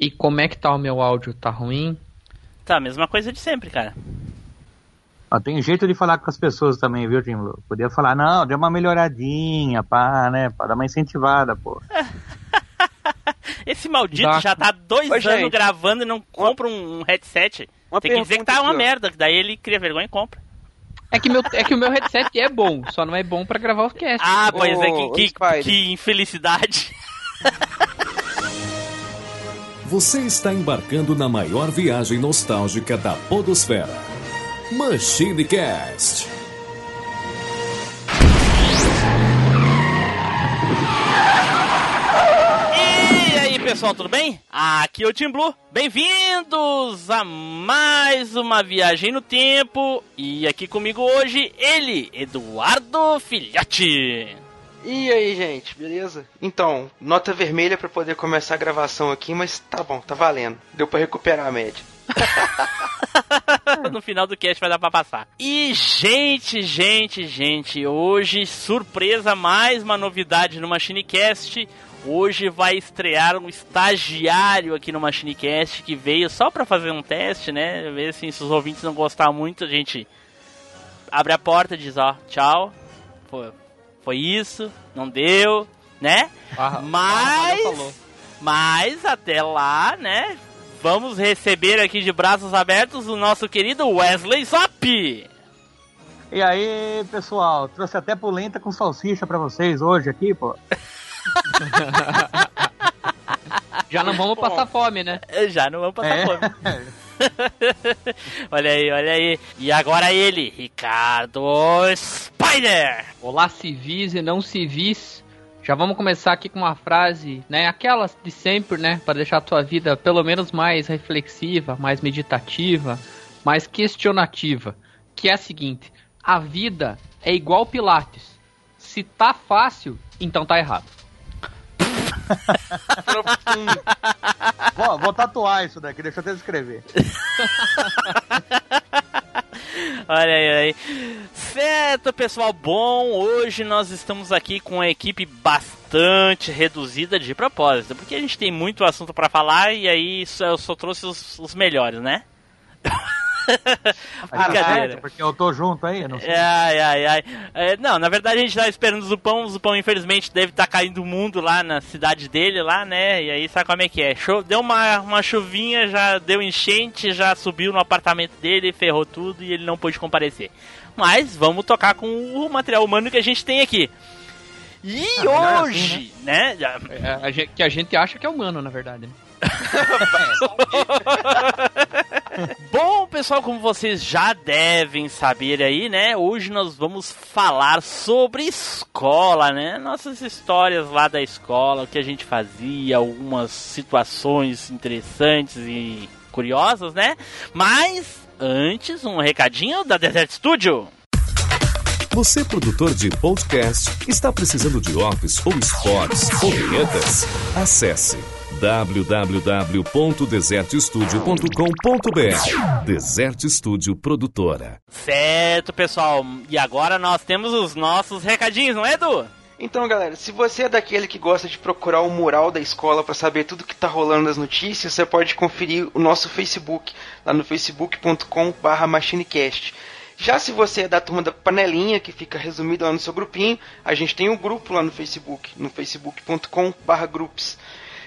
E como é que tá o meu áudio? Tá ruim? Tá, a mesma coisa de sempre, cara. Ó, tem jeito de falar com as pessoas também, viu, Tim? Podia falar, não, deu uma melhoradinha, pá, né? Pra dar uma incentivada, pô. Esse maldito Dá. já tá dois Ô, anos gente, gravando e não compra um, um headset. Uma Tem que dizer que tá uma merda, que daí ele cria vergonha e compra. É que, meu, é que o meu headset é bom, só não é bom pra gravar o cast. Ah, pois é, que, que, que infelicidade. Você está embarcando na maior viagem nostálgica da Podosfera. Machine Cast. E aí, pessoal, tudo bem? Aqui é o Tim Blue. Bem-vindos a mais uma viagem no tempo. E aqui comigo hoje, ele, Eduardo Filhote. E aí, gente, beleza? Então, nota vermelha pra poder começar a gravação aqui, mas tá bom, tá valendo. Deu pra recuperar a média. no final do cast vai dar pra passar. E, gente, gente, gente, hoje, surpresa, mais uma novidade no MachineCast. Hoje vai estrear um estagiário aqui no MachineCast que veio só pra fazer um teste, né? Ver assim, se os ouvintes não gostar muito, a gente abre a porta e diz, ó, tchau. Foi isso, não deu, né? Ah, Mas, ah, mas até lá, né? Vamos receber aqui de braços abertos o nosso querido Wesley Zop. E aí, pessoal, trouxe até polenta com salsicha pra vocês hoje aqui, pô. Já não vamos passar fome, né? Já não vamos passar É. fome. olha aí, olha aí. E agora ele, Ricardo Spider. Olá, civis e não civis. Já vamos começar aqui com uma frase, né? Aquelas de sempre, né? Para deixar a tua vida pelo menos mais reflexiva, mais meditativa, mais questionativa. Que é a seguinte: a vida é igual Pilates. Se tá fácil, então tá errado. Vou, vou tatuar isso daqui, deixa eu até escrever. Olha aí, aí. Certo, pessoal. Bom, hoje nós estamos aqui com uma equipe bastante reduzida de propósito, porque a gente tem muito assunto pra falar e aí eu só trouxe os, os melhores, né? Tá Brincadeira. Porque eu tô junto aí, não sei. Ai, ai, ai. É, não, na verdade a gente tava esperando o Zupão. O Zupão, infelizmente, deve estar caindo o mundo lá na cidade dele, lá, né? E aí sabe como é que é? Cho- deu uma, uma chuvinha, já deu enchente, já subiu no apartamento dele, ferrou tudo e ele não pôde comparecer. Mas vamos tocar com o material humano que a gente tem aqui. E Ah, melhor hoje, assim, né? já- É, a gente- que a gente acha que é humano, na verdade. Né? Bom, pessoal, como vocês já devem saber aí, né? Hoje nós vamos falar sobre escola, né? Nossas histórias lá da escola, o que a gente fazia, algumas situações interessantes e curiosas, né? Mas antes, um recadinho da Desert Studio. Você, produtor de podcast, está precisando de office ou spots ou vinhetas? Acesse www.desertstudio.com.br Desert Studio Produtora. Certo, pessoal. E agora nós temos os nossos recadinhos, não é, Edu? Então, galera, se você é daquele que gosta de procurar o mural da escola pra saber tudo que tá rolando nas notícias, você pode conferir o nosso Facebook, lá no facebook.com/machinecast. Já se você é da turma da panelinha, que fica resumido lá no seu grupinho, a gente tem um grupo lá no Facebook, no facebook.com/groups.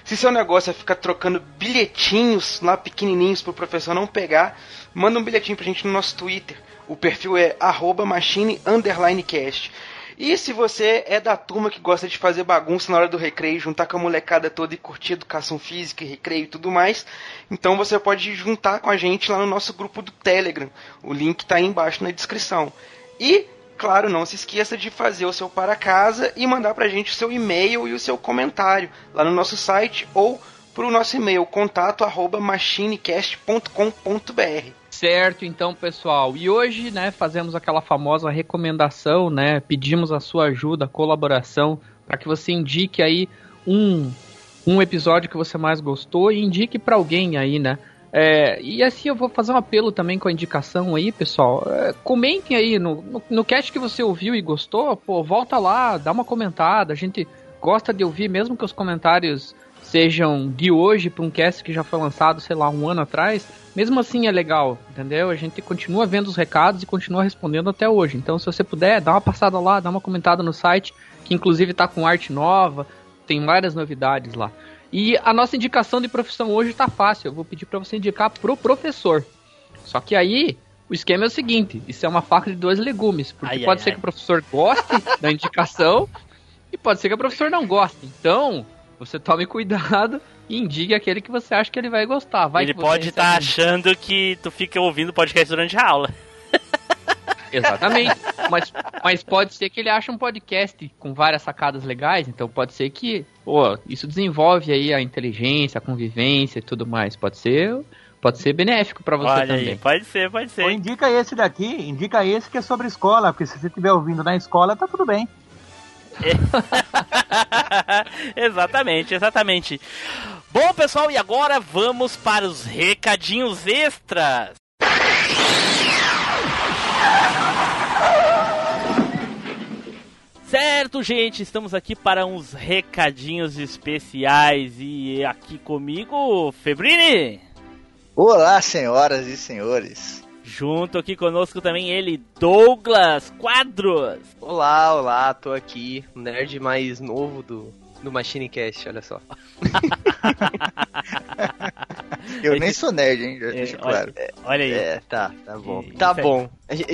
Se seu negócio é ficar trocando bilhetinhos lá pequenininhos pro professor não pegar, manda um bilhetinho pra gente no nosso Twitter. O perfil é arroba machine underline cast. E se você é da turma que gosta de fazer bagunça na hora do recreio, juntar com a molecada toda e curtir educação física, e recreio e tudo mais, então você pode juntar com a gente lá no nosso grupo do Telegram. O link tá aí embaixo na descrição. E, claro, não se esqueça de fazer o seu para casa e mandar pra gente o seu e-mail e o seu comentário lá no nosso site ou pro nosso e-mail contato arroba machinecast.com.br. Certo, então, pessoal. E hoje, né, fazemos aquela famosa recomendação, né? Pedimos a sua ajuda, colaboração, para que você indique aí um, um episódio que você mais gostou e indique para alguém aí, né? É, e assim eu vou fazer um apelo também com a indicação aí, pessoal. É, comentem aí no, no, no cast que você ouviu e gostou, pô, volta lá, dá uma comentada. A gente gosta de ouvir, mesmo que os comentários sejam de hoje para um cast que já foi lançado, sei lá, um ano atrás, mesmo assim é legal, entendeu? A gente continua vendo os recados e continua respondendo até hoje. Então, se você puder, dá uma passada lá, dá uma comentada no site, que inclusive tá com arte nova, tem várias novidades lá. E a nossa indicação de profissão hoje tá fácil. Eu vou pedir para você indicar pro professor. Só que aí o esquema é o seguinte: isso é uma faca de dois legumes. Porque Ai, pode ai, ser ai. que o professor goste da indicação e pode ser que o professor não goste. Então, você tome cuidado e indique aquele que você acha que ele vai gostar. Vai Ele pode estar recebe- achando que tu fica ouvindo podcast durante a aula. Exatamente. mas, mas pode ser que ele ache um podcast com várias sacadas legais, então pode ser que, pô, isso desenvolve aí a inteligência, a convivência e tudo mais. Pode ser, pode ser benéfico pra você Olha também. aí, pode ser, pode Ou ser. indica esse daqui, indica esse que é sobre escola, porque se você estiver ouvindo na escola, tá tudo bem. exatamente, exatamente. Bom, pessoal, e agora vamos para os recadinhos extras. Certo, gente, estamos aqui para uns recadinhos especiais e aqui comigo, Febrini. Olá, senhoras e senhores. Junto aqui conosco também ele, Douglas Quadros. Olá, olá, tô aqui, o nerd mais novo do, do Machine Cast, olha só. Eu nem sou nerd, hein? Já deixo É, claro. Olha aí. É, tá, tá bom. Tá bom.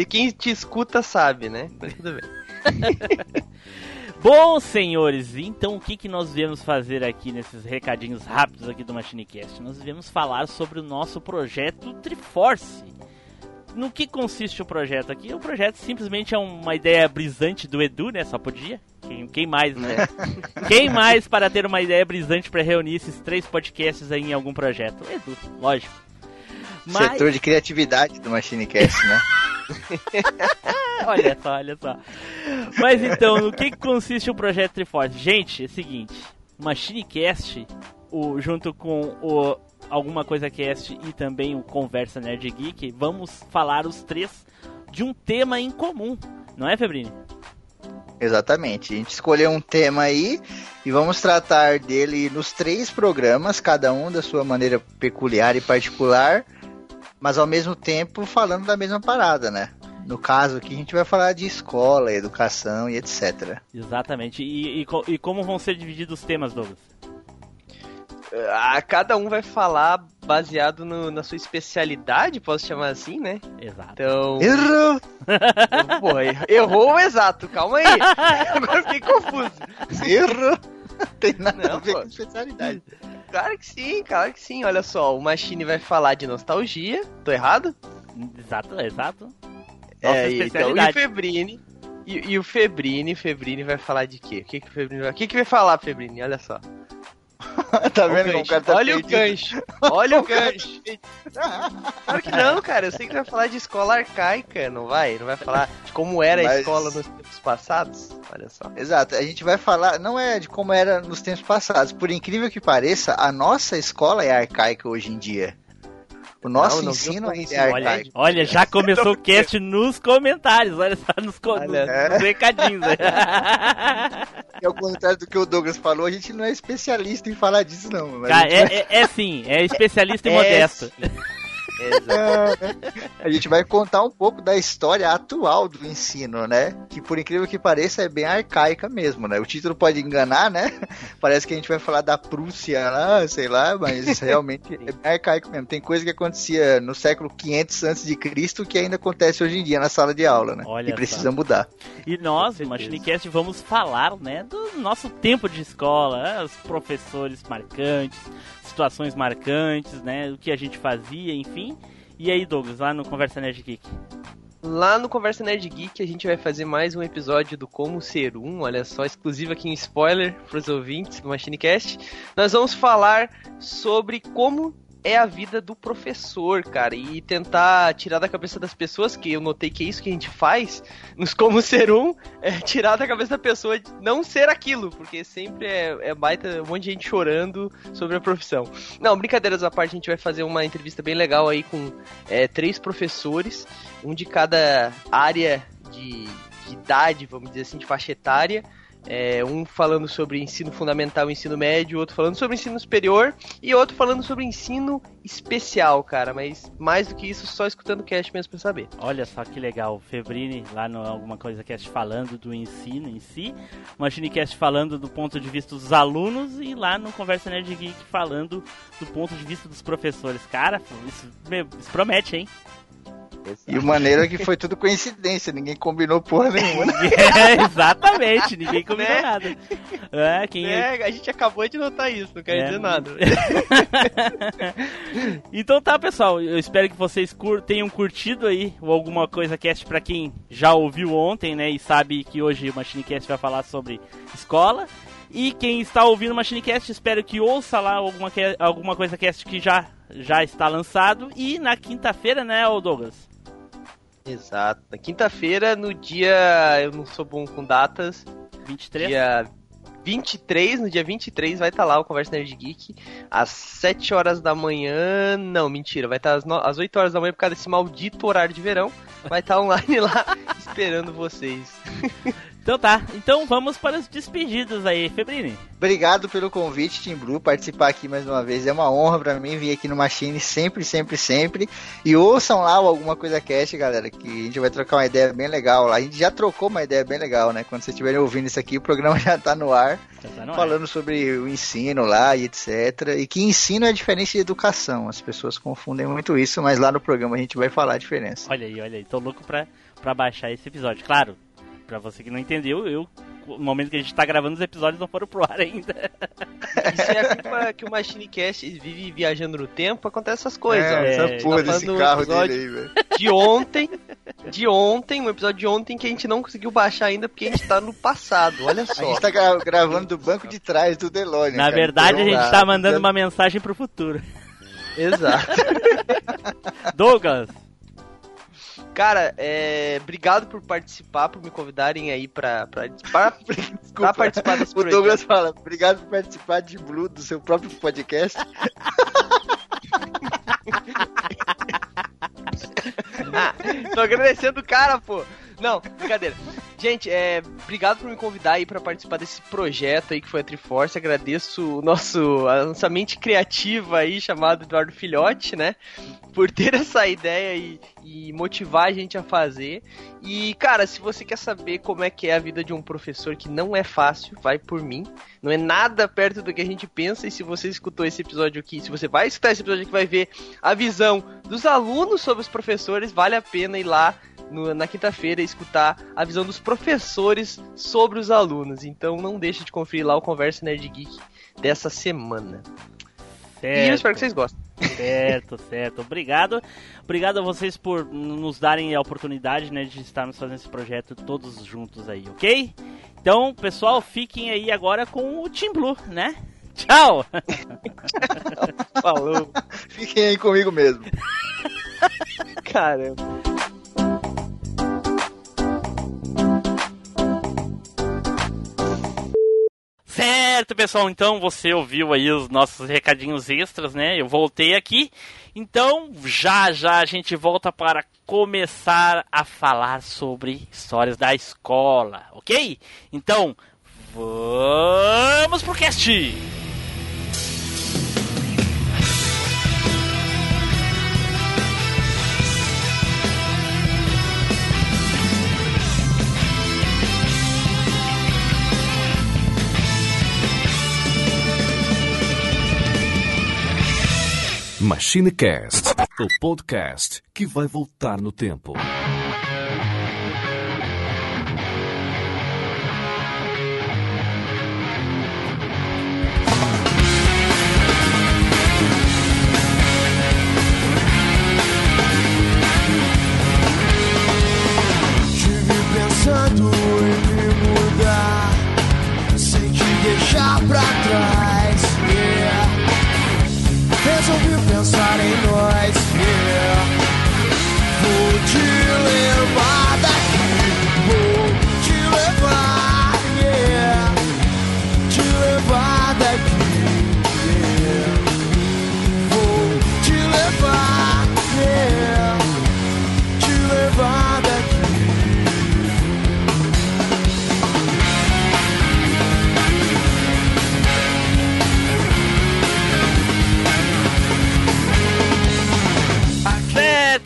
Quem te escuta sabe, né? Mas tudo bem. Bom, senhores, então o que, que nós viemos fazer aqui nesses recadinhos rápidos aqui do MachineCast? Nós viemos falar sobre o nosso projeto Triforce. No que consiste o projeto aqui? O projeto simplesmente é uma ideia brisante do Edu, né? Só podia. Quem, quem mais, né? quem mais para ter uma ideia brisante para reunir esses três podcasts aí em algum projeto? O Edu, lógico. Mas, Setor de criatividade do MachineCast, né? olha só, olha só. Mas então, no que, consiste o projeto Triforce? Gente, é o seguinte: MachineCast, o, junto com o Alguma Coisa Cast e também o Conversa Nerd Geek, vamos falar os três de um tema em comum, não é, Febrini? Exatamente. A gente escolheu um tema aí e vamos tratar dele nos três programas, cada um da sua maneira peculiar e particular, mas ao mesmo tempo falando da mesma parada, né? No caso aqui a gente vai falar de escola, educação e etc. Exatamente. E, e e como vão ser divididos os temas, Douglas? Ah, cada um vai falar baseado no- na sua especialidade, posso chamar assim, né? Exato. Então. Errou! Porra, errou o exato, calma aí. Agora fiquei confuso. Errou! Tem nada Não, a ver pô. com especialidade. Claro que sim, claro que sim. Olha só, o Machine vai falar de nostalgia. Tô errado? Exato, exato. Nossa é, então, e o. Febrini. E, e o Febrini, Febrini vai falar de quê? O que, que o Febrini vai. O que, que vai falar, Febrini? Olha só. tá Olha vendo o como o cara tá Olha o perdido? gancho. Olha o gancho. Claro que não, cara. Eu sei que vai falar de escola arcaica, não vai? Não vai falar de como era a Mas- escola nos tempos passados? Olha só. Exato, a gente vai falar, não é de como era nos tempos passados. Por incrível que pareça, a nossa escola é arcaica hoje em dia. O nosso Não, não ensino como ainda é Olha, arcaico. olha, já começou o cast nos comentários, olha só, nos, co- Olha. nos- nos recadinhos. E ao contrário do que o Douglas falou, a gente não é especialista em falar disso, não. Cara, gente é, é, é sim, é especialista e É modesto. sim. Exato. a gente vai contar um pouco da história atual do ensino, né? Que por incrível que pareça é bem arcaica mesmo, né? O título pode enganar, né? Parece que a gente vai falar da Prússia lá, sei lá, mas realmente é bem arcaico mesmo. Tem coisa que acontecia no século 500 antes de Cristo que ainda acontece hoje em dia na sala de aula, né? Olha e precisa mudar. E nós. MachineCast, vamos falar, né, do nosso tempo de escola, né, os professores marcantes, situações marcantes, né, o que a gente fazia, enfim. E aí, Douglas, lá no Conversa Nerd Geek? Lá no Conversa Nerd Geek a gente vai fazer mais um episódio do Como Ser Um, olha só, exclusivo aqui em spoiler para os ouvintes do MachineCast. Nós vamos falar sobre como é a vida do professor, cara, e tentar tirar da cabeça das pessoas, que eu notei que é isso que a gente faz nos Como Ser Um, é tirar da cabeça da pessoa de não ser aquilo, porque sempre é, é baita um monte de gente chorando sobre a profissão. Não, brincadeiras à parte, a gente vai fazer uma entrevista bem legal aí com é, três professores, um de cada área de, de idade, vamos dizer assim, de faixa etária. É, um falando sobre ensino fundamental e ensino médio, outro falando sobre ensino superior e outro falando sobre ensino especial, cara. Mas mais do que isso, só escutando o cast mesmo pra saber. Olha só que legal, o Febrini lá no Alguma Coisa Cast falando do ensino em si, Machine Cast falando do ponto de vista dos alunos e lá no Conversa Nerd Geek falando do ponto de vista dos professores. Cara, isso, isso promete, hein? E o maneiro é que foi tudo coincidência, ninguém combinou porra nenhuma. né? É, exatamente, ninguém combinou Né? nada. É, quem É, a gente acabou de notar isso, não quer É. dizer nada. então tá, pessoal. Eu espero que vocês cur- tenham curtido aí o alguma coisa cast pra quem já ouviu ontem, né? E sabe que hoje o Machine Cast vai falar sobre escola. E quem está ouvindo o Machine Cast, espero que ouça lá alguma, alguma coisa cast que já, já está lançado. E na quinta-feira, né, Douglas? Exato. Na quinta-feira, no dia. Eu não sou bom com datas. 23. Dia 23, no dia 23 vai estar lá o Conversa Nerd Geek, às 7 horas da manhã. Não, mentira, vai estar às, no... às 8 horas da manhã por causa desse maldito horário de verão. Vai estar online lá esperando vocês. Então tá, então vamos para os despedidos aí, Febrini. Obrigado pelo convite, Team Blue, participar aqui mais uma vez. É uma honra pra mim vir aqui no Machine sempre, sempre, sempre. E ouçam lá Alguma Coisa Cast, galera, que a gente vai trocar uma ideia bem legal lá. A gente já trocou uma ideia bem legal, né? Quando vocês estiverem ouvindo isso aqui, o programa já tá no ar, tá no ar. falando sobre o ensino lá e etc. E que ensino é diferente de educação. As pessoas confundem muito isso, mas lá no programa a gente vai falar a diferença. Olha aí, olha aí, tô louco pra, pra baixar esse episódio. Claro, pra você que não entendeu, eu, no momento que a gente tá gravando, os episódios não foram pro ar ainda. Isso é a culpa que o Machine Cast vive viajando no tempo, acontece essas coisas. É, É, essa porra tá desse carro dele aí, velho. de ontem, de ontem, um episódio de ontem que a gente não conseguiu baixar ainda porque a gente tá no passado, olha A só. gente tá gra- gravando do banco de trás do DeLorean. Na cara. verdade, a Então, gente lá, tá mandando dando- uma mensagem pro futuro. Exato. Douglas, Cara, é, obrigado por participar, por me convidarem aí pra, pra, pra, pra participar desse O projeto. Douglas fala, obrigado por participar de Blue, do seu próprio podcast. Tô agradecendo o cara, pô. Não, brincadeira. Gente, é, obrigado por me convidar aí pra participar desse projeto aí que foi a Triforce. Agradeço o nosso, a nossa mente criativa aí, chamado Eduardo Filhote, né? Por ter essa ideia e, e motivar a gente a fazer. E, cara, se você quer saber como é que é a vida de um professor, que não é fácil, vai por mim. Não é nada perto do que a gente pensa. E se você escutou esse episódio aqui, se você vai escutar esse episódio aqui, vai ver a visão dos alunos sobre os professores, vale a pena ir lá no- na quinta-feira escutar a visão dos professores sobre os alunos. Então não deixe de conferir lá o Conversa Nerd Geek dessa semana. E eu espero que vocês gostem. Certo, certo. Obrigado. Obrigado a vocês por nos darem a oportunidade, né, de estarmos fazendo esse projeto todos juntos aí, ok? Então, pessoal, fiquem aí agora com o Team Blue, né? Tchau! Falou. Fiquem aí comigo mesmo. Caramba. Certo, pessoal, então você ouviu aí os nossos recadinhos extras, né? Eu voltei aqui. Então, já já a gente volta para começar a falar sobre histórias da escola, ok? Então, vamos pro cast! MachineCast, o podcast que vai voltar no tempo. Tive pensando em me mudar Sem te deixar pra trás Saturday night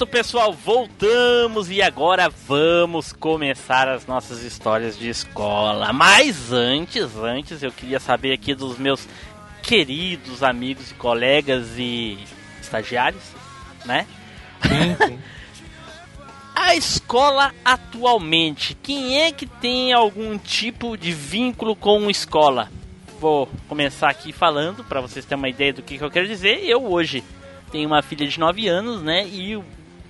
Pessoal, voltamos e agora vamos começar as nossas histórias de escola. Mas antes, antes eu queria saber aqui dos meus queridos amigos e colegas e estagiários, né? Sim, sim. A escola atualmente, quem é que tem algum tipo de vínculo com escola? Vou começar aqui falando para vocês terem uma ideia do que, que eu quero dizer. Eu hoje tenho uma filha de 9 anos, né? E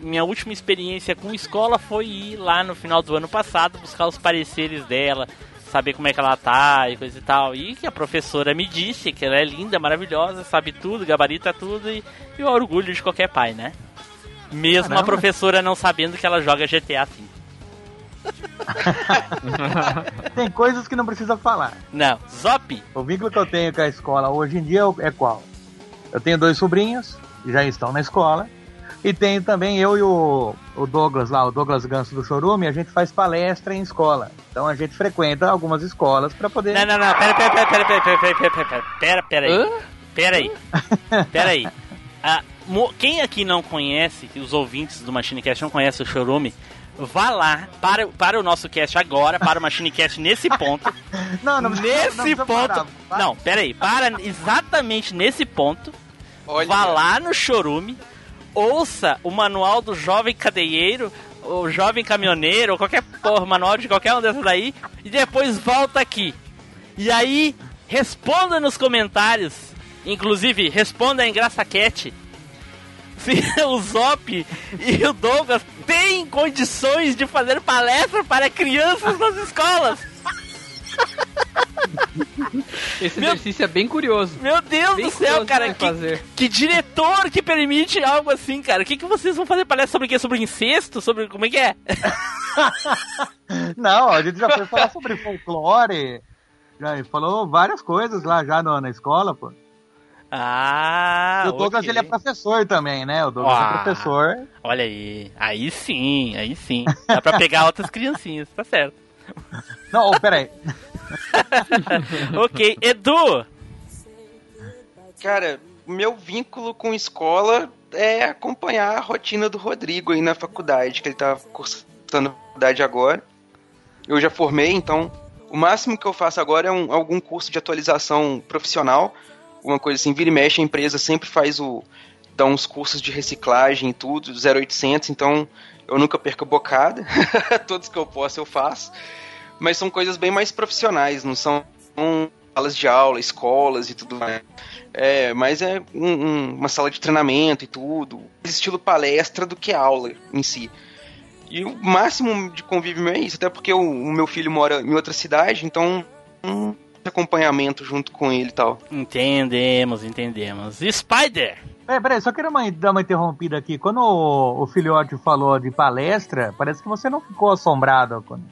minha última experiência com escola foi ir lá no final do ano passado buscar os pareceres dela, saber como é que ela tá e coisa e tal. E que a professora me disse que ela é linda, maravilhosa, sabe tudo, gabarita tudo e, e o orgulho de qualquer pai, né? Mesmo a Caramba. professora não sabendo que ela joga GTA V. Tem coisas que não precisa falar. Não, Zop, O vínculo que eu tenho com a escola hoje em dia é qual? Eu tenho dois sobrinhos, que já estão na escola. E tenho também eu e o, o Douglas lá, o Douglas Ganso do Chorume, a gente faz palestra em escola. Então a gente frequenta algumas escolas para poder. Não, não, não, pera, pera, pera, pera, pera, pera, pera, pera, pera, pera, pera aí. Pera aí. Pera aí. Ah, quem aqui não conhece, os ouvintes do MachineCast não conhecem o Chorume, vá lá, para, para o nosso cast agora, para o MachineCast nesse ponto. Não, não, nesse não precisa ponto. parar. Vai. Não, pera aí, para exatamente nesse ponto. Olha, Vá lá no Chorume, ouça o manual do jovem cadeieiro, o jovem caminhoneiro, ou qualquer porra, manual de qualquer um dessas daí, e depois volta aqui. E aí, responda nos comentários, inclusive responda em Engraçaquete, se o Zop e o Douglas têm condições de fazer palestra para crianças nas escolas. Esse Meu- exercício é bem curioso. Meu Deus Bem do céu, cara, de que, fazer. que diretor que permite algo assim, cara? O que, que vocês vão fazer palestra sobre o quê? Sobre incesto? Sobre como é que é? Não, a gente já foi falar sobre folclore. Já falou várias coisas lá já na escola, pô. Ah, e o Douglas ok. ele é professor também, né? O Douglas Ah. é professor. Olha aí, aí sim, aí sim. Dá pra pegar outras criancinhas, tá certo. Não, oh, peraí. ok, Edu, Cara, meu vínculo com escola é acompanhar a rotina do Rodrigo aí na faculdade, que ele tá cursando faculdade agora. Eu já formei, então o máximo que eu faço agora é um- algum curso de atualização profissional. Uma coisa assim, vira e mexe, a empresa sempre faz o. dá uns cursos de reciclagem e tudo, 0800, então eu nunca perco a bocada. Todos que eu posso eu faço. Mas são coisas bem mais profissionais, não são salas de aula, escolas e tudo mais. É, mas é um- um- uma sala de treinamento e tudo. Mais Estilo palestra do que aula em si. E o máximo de convívio é isso, até porque o, o meu filho mora em outra cidade, então um acompanhamento junto com ele e tal. entendemos, entendemos. Spider, Peraí, peraí, só queria uma- dar uma interrompida aqui. Quando o, o filhote falou de palestra, parece que você não ficou assombrado. Quando...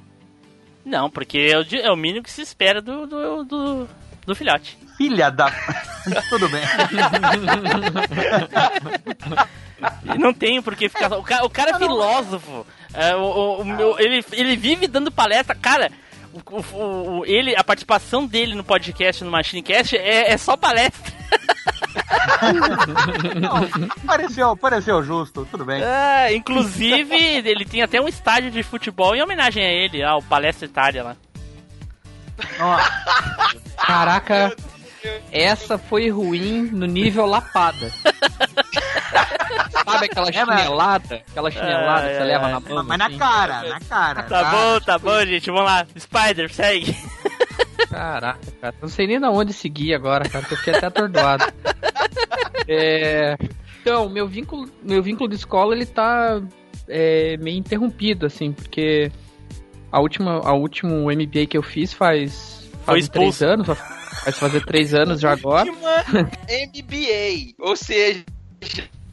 não, porque é o, é o mínimo que se espera do, do, do, do filhote. Filha da. Tudo bem. Não tem porque ficar. O cara, o cara é filósofo. É, o, o- o ele, ele vive dando palestra. Cara, o, o- o- ele, a participação dele no podcast, no MachineCast, é, é só palestra. Não, pareceu, pareceu justo, tudo bem. É, inclusive, ele tem até um estádio de futebol em homenagem a ele, ao Palestra Itália lá. Ó, Caraca, essa foi ruim no nível lapada. Sabe aquela É, chinelada? Aquela chinelada que você Ai, leva na mão? mas na assim? cara, na cara. Tá bom, tá bom, gente. Vamos lá. Spider, segue. Caraca, cara. Não sei nem da onde seguir agora, cara. Eu fiquei até atordoado. É, Então, meu vínculo, meu vínculo de escola, ele tá é, meio interrompido, assim, porque a última, a último MBA que eu fiz faz, Foi faz três expulso. anos, vai fazer três anos já agora. MBA, ou seja,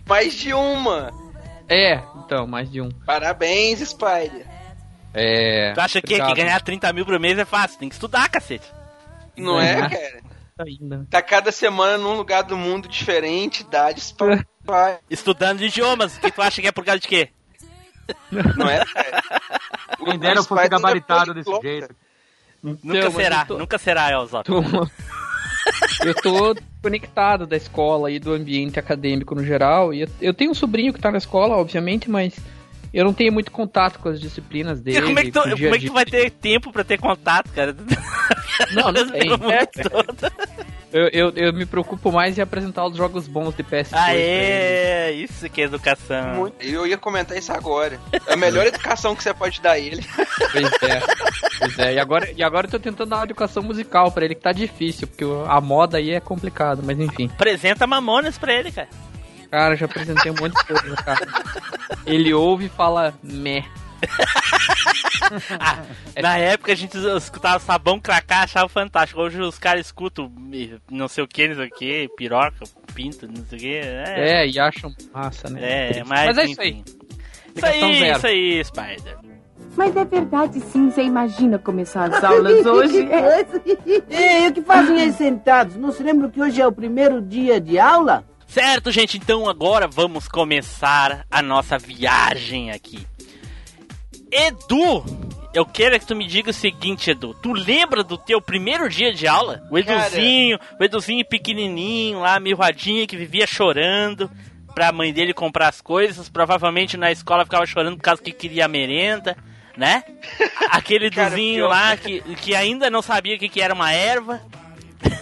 mais de uma. É, então, mais de um. Parabéns, Spider. É. Tu acha que, que ganhar 30 mil por mês é fácil? Tem que estudar, cacete. Não é, É. cara? Ainda. Tá cada semana num lugar do mundo diferente, idades pra Spider. Estudando idiomas. O que tu acha que é por causa de quê? Não é, cara? Quem dera eu fosse gabaritado desse jeito. Nunca Então, será, tô- nunca será, Elzop. tô- eu tô conectado da escola e do ambiente acadêmico no geral. E eu, tenho um sobrinho que tá na escola, obviamente, mas eu não tenho muito contato com as disciplinas dele. como é que tu, como é que tu vai ter tempo pra ter contato, cara? Não, não tem. Eu, eu, eu me preocupo mais em apresentar os jogos bons de PS2 pra ele. Aê, isso que é educação. Muito- Eu ia comentar isso agora. É a melhor educação que você pode dar a ele. Pois é. Pois é. E agora, e agora eu tô tentando dar uma educação musical pra ele, que tá difícil, porque a moda aí é complicado, mas enfim. Apresenta Mamonas pra ele, cara. Cara, já apresentei um monte de coisa, cara. Ele ouve e fala meh. Ah, na época a gente escutava sabão cracá, achava fantástico. Hoje os caras escutam não sei o que, não sei o que, piroca, pinto, não sei o que. É, É, e acham massa, né? é, mas, Mas é isso aí. enfim. Isso aí, zero. isso aí, Spider. Mas é verdade sim, você imagina começar as aulas hoje? Ei, o que fazem aí sentados? Não se lembram que hoje é o primeiro dia de aula? Certo, gente, então agora vamos começar a nossa viagem aqui. Edu, eu quero que tu me diga o seguinte, Edu. Tu lembra do teu primeiro dia de aula? O Cara. Eduzinho, o Eduzinho pequenininho lá, mirradinho, que vivia chorando pra mãe dele comprar as coisas. Provavelmente na escola ficava chorando por causa que queria a merenda, né? Aquele Cara, Eduzinho lá que, que ainda não sabia o que, que era uma erva.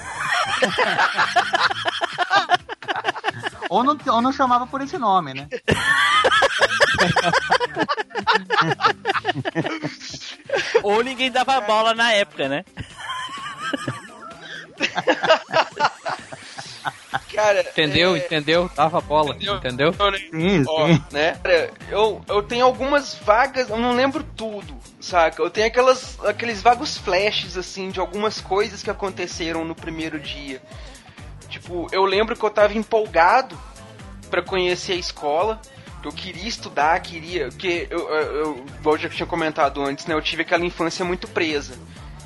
Ou não, ou não chamava por esse nome, né? Ou ninguém dava bola na época, né? Cara, Entendeu? é, Entendeu? Dava bola, Entendeu? entendeu? eu- Sim, Ó, sim. né? Cara, Eu, eu tenho algumas vagas, eu não lembro tudo, saca? Eu tenho aquelas, aqueles vagos flashes, assim, de algumas coisas que aconteceram no primeiro dia. Tipo, eu lembro que eu tava empolgado pra conhecer a escola, eu queria estudar, queria. Porque eu, eu, eu, eu já tinha comentado antes, né? Eu tive aquela infância muito presa.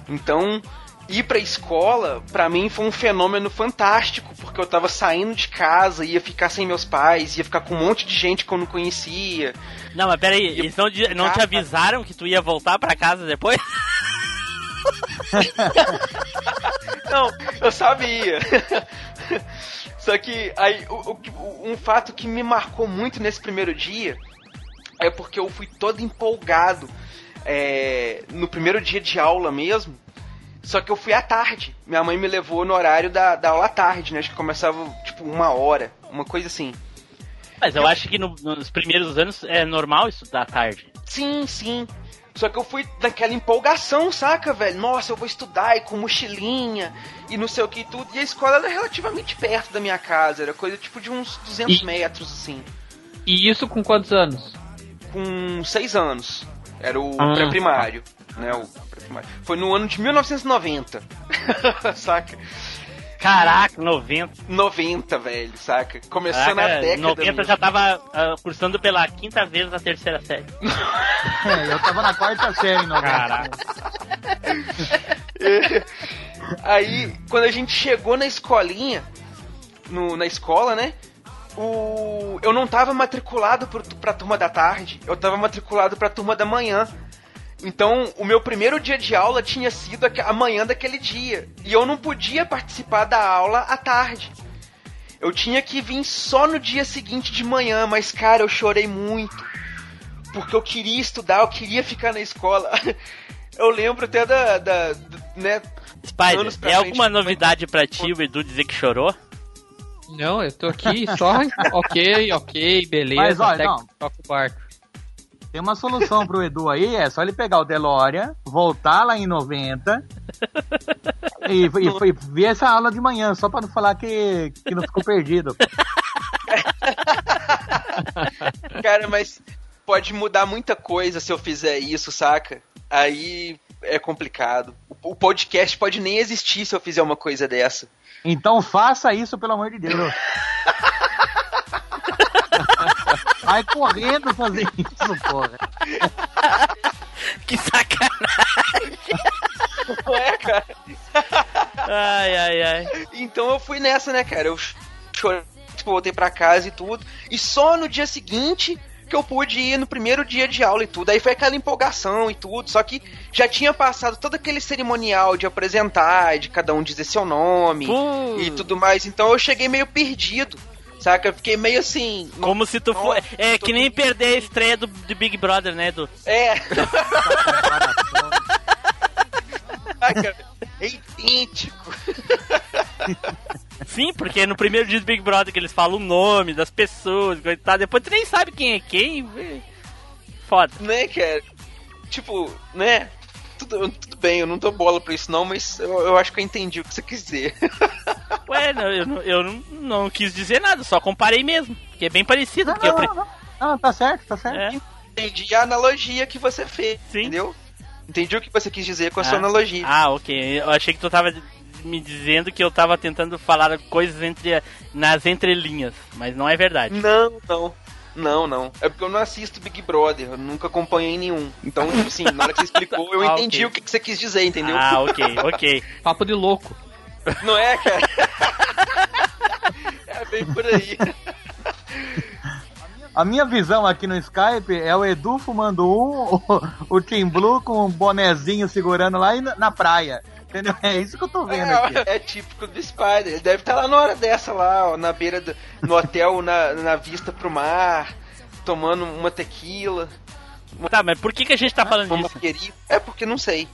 Então, ir pra escola, pra mim foi um fenômeno fantástico, porque eu tava saindo de casa, ia ficar sem meus pais, ia ficar com um monte de gente que eu não conhecia. Não, mas peraí, eles não, não te avisaram que tu ia voltar pra casa depois? Não, eu sabia. Só que aí o- o- um fato que me marcou muito nesse primeiro dia é porque eu fui todo empolgado é, no primeiro dia de aula mesmo. Só que eu fui à tarde. Minha mãe me levou no horário da, da aula à tarde, né? Acho que começava tipo uma hora, uma coisa assim. Mas eu acho que no- nos primeiros anos é normal estudar à tarde. Sim, sim. Só que eu fui naquela empolgação, saca, velho? Nossa, eu vou estudar e com mochilinha e não sei o que e tudo. E a escola era relativamente perto da minha casa, era coisa tipo de uns 200 E- metros, assim. E isso com quantos anos? Com seis anos. Era o Ah. pré-primário, né? O pré-primário. Foi no ano de 1990. saca? Caraca, 90. 90, velho, saca? Começando a Caraca, década. 90 mesmo. já tava ah, cursando pela quinta vez na terceira série. É, eu tava na quarta série, não. Caraca. Aí, quando a gente chegou na escolinha, no, na escola, né? O, eu não tava matriculado pro, pra turma da tarde, eu tava matriculado pra turma da manhã. Então, o meu primeiro dia de aula tinha sido a manhã daquele dia. E eu não podia participar da aula à tarde. Eu tinha que vir só no dia seguinte de manhã, mas cara, eu chorei muito. Porque eu queria estudar, eu queria ficar na escola. Eu lembro até da. da, da- né, Spider, é frente, alguma novidade pra ti o Edu dizer que chorou? Não, eu tô aqui só. ok, ok, beleza. Mas, olha, não. toca o barco. Tem uma solução pro Edu aí, é só ele pegar o DeLorean, voltar lá em 90 e, e, e ver essa aula de manhã, só pra não falar que, que não ficou perdido. Cara, mas pode mudar muita coisa se eu fizer isso, saca? Aí é complicado. O, o podcast pode nem existir se eu fizer uma coisa dessa. Então faça isso, pelo amor de Deus. Vai correndo fazer isso, porra. Que sacanagem! Não é, cara? Ai, ai, ai. Então eu fui nessa, né, cara? Eu chorei, tipo, voltei pra casa e tudo. E só no dia seguinte que eu pude ir no primeiro dia de aula e tudo. Aí foi aquela empolgação e tudo, só que já tinha passado todo aquele cerimonial de apresentar, de cada um dizer seu nome e tudo mais. Então eu cheguei meio perdido. Saca? Eu fiquei meio assim. Como se tu for. É que nem perder a estreia do, do Big Brother, né, Edu? É. Saca? É idêntico. Sim, porque no primeiro dia do Big Brother que eles falam o nome das pessoas, coisa e tal, depois tu nem sabe quem é quem. Foda. Né, cara? Tipo, né? Tudo, tudo bem, eu não dou bola pra isso não, mas eu, eu acho que eu entendi o que você quis dizer. Ué, não, eu, não, eu não, não quis dizer nada, só comparei mesmo. Porque é bem parecido. Porque eu pre- Ah, tá certo, tá certo. É. Entendi a analogia que você fez, Sim. entendeu? Entendi o que você quis dizer com a sua Ah. analogia. Ah, ok. Eu achei que tu tava me dizendo que eu tava tentando falar coisas entre nas entrelinhas, mas não é verdade. Não, não. Não, não. É porque eu não assisto Big Brother, eu nunca acompanhei nenhum. Então, tipo assim, na hora que você explicou, eu Ah, entendi ok. o que que você quis dizer, entendeu? Ah, ok, ok. Papo de louco. Não é, cara? é bem por aí. A minha visão aqui no Skype é o Edu fumando um, o, o Team Blue com um bonezinho segurando lá e na, na praia. Entendeu? É isso que eu tô vendo aqui. É, é típico do Spider. Ele deve estar lá na hora dessa, lá, ó, na beira do. no hotel, na, na vista pro mar, tomando uma tequila. Tá, mas por que, que a gente tá falando uma disso? marguerita. É porque não sei.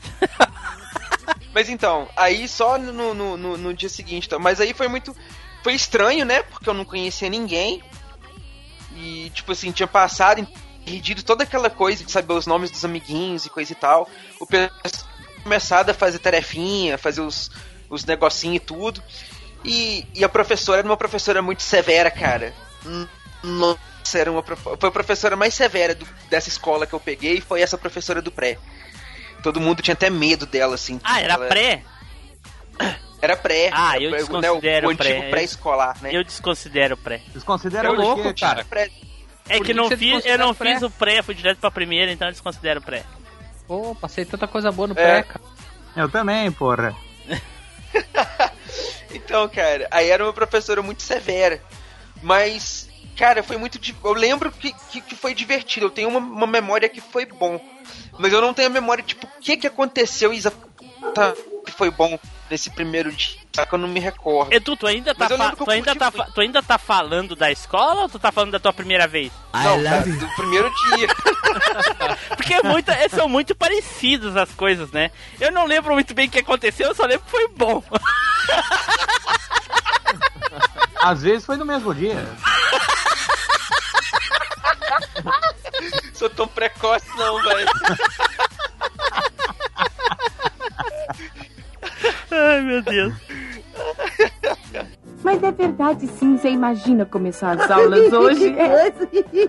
mas então, aí só no, no, no, no dia seguinte. Então, mas aí foi muito. Foi estranho, né? Porque eu não conhecia ninguém. E, tipo assim, tinha passado, perdido toda aquela coisa de saber os nomes dos amiguinhos e coisa e tal. O pessoal tinha começado a fazer tarefinha, fazer os, os negocinhos e tudo. E, e a professora era uma professora muito severa, cara. Nossa, era uma, foi a professora mais severa do- dessa escola que eu peguei, foi essa professora do pré. Todo mundo tinha até medo dela, assim. Ah, era Ela- pré? Era pré. Ah, Era eu pré- desconsidero né, o, o pré. pré-escolar, né? Eu desconsidero pré. Vocês consideram É louco, o quê, cara. Pré- É que que não fiz, eu desconsidera não o pré? fiz o pré, fui direto pra primeira, então eu desconsidero o pré. Pô, passei tanta coisa boa no É. pré, cara. Eu também, porra. Então, cara, aí era uma professora muito severa. Mas, cara, foi muito. Eu lembro que, que, que foi divertido. Eu tenho uma, uma memória que foi bom. Mas eu não tenho a memória, tipo, o que que aconteceu exatamente que foi bom nesse primeiro dia. Só que eu não me recordo. Edu, tu ainda, tá, tu, ainda tá, muito. tu ainda tá falando da escola ou tu tá falando da tua primeira vez? Não, cara, do primeiro dia. Porque é muito, é, são muito parecidas as coisas, né? Eu não lembro muito bem o que aconteceu, eu só lembro que foi bom. Às vezes foi no mesmo dia. Sou tão precoce, não, velho. Ai, meu Deus. Mas é verdade sim, você imagina começar as aulas hoje? É.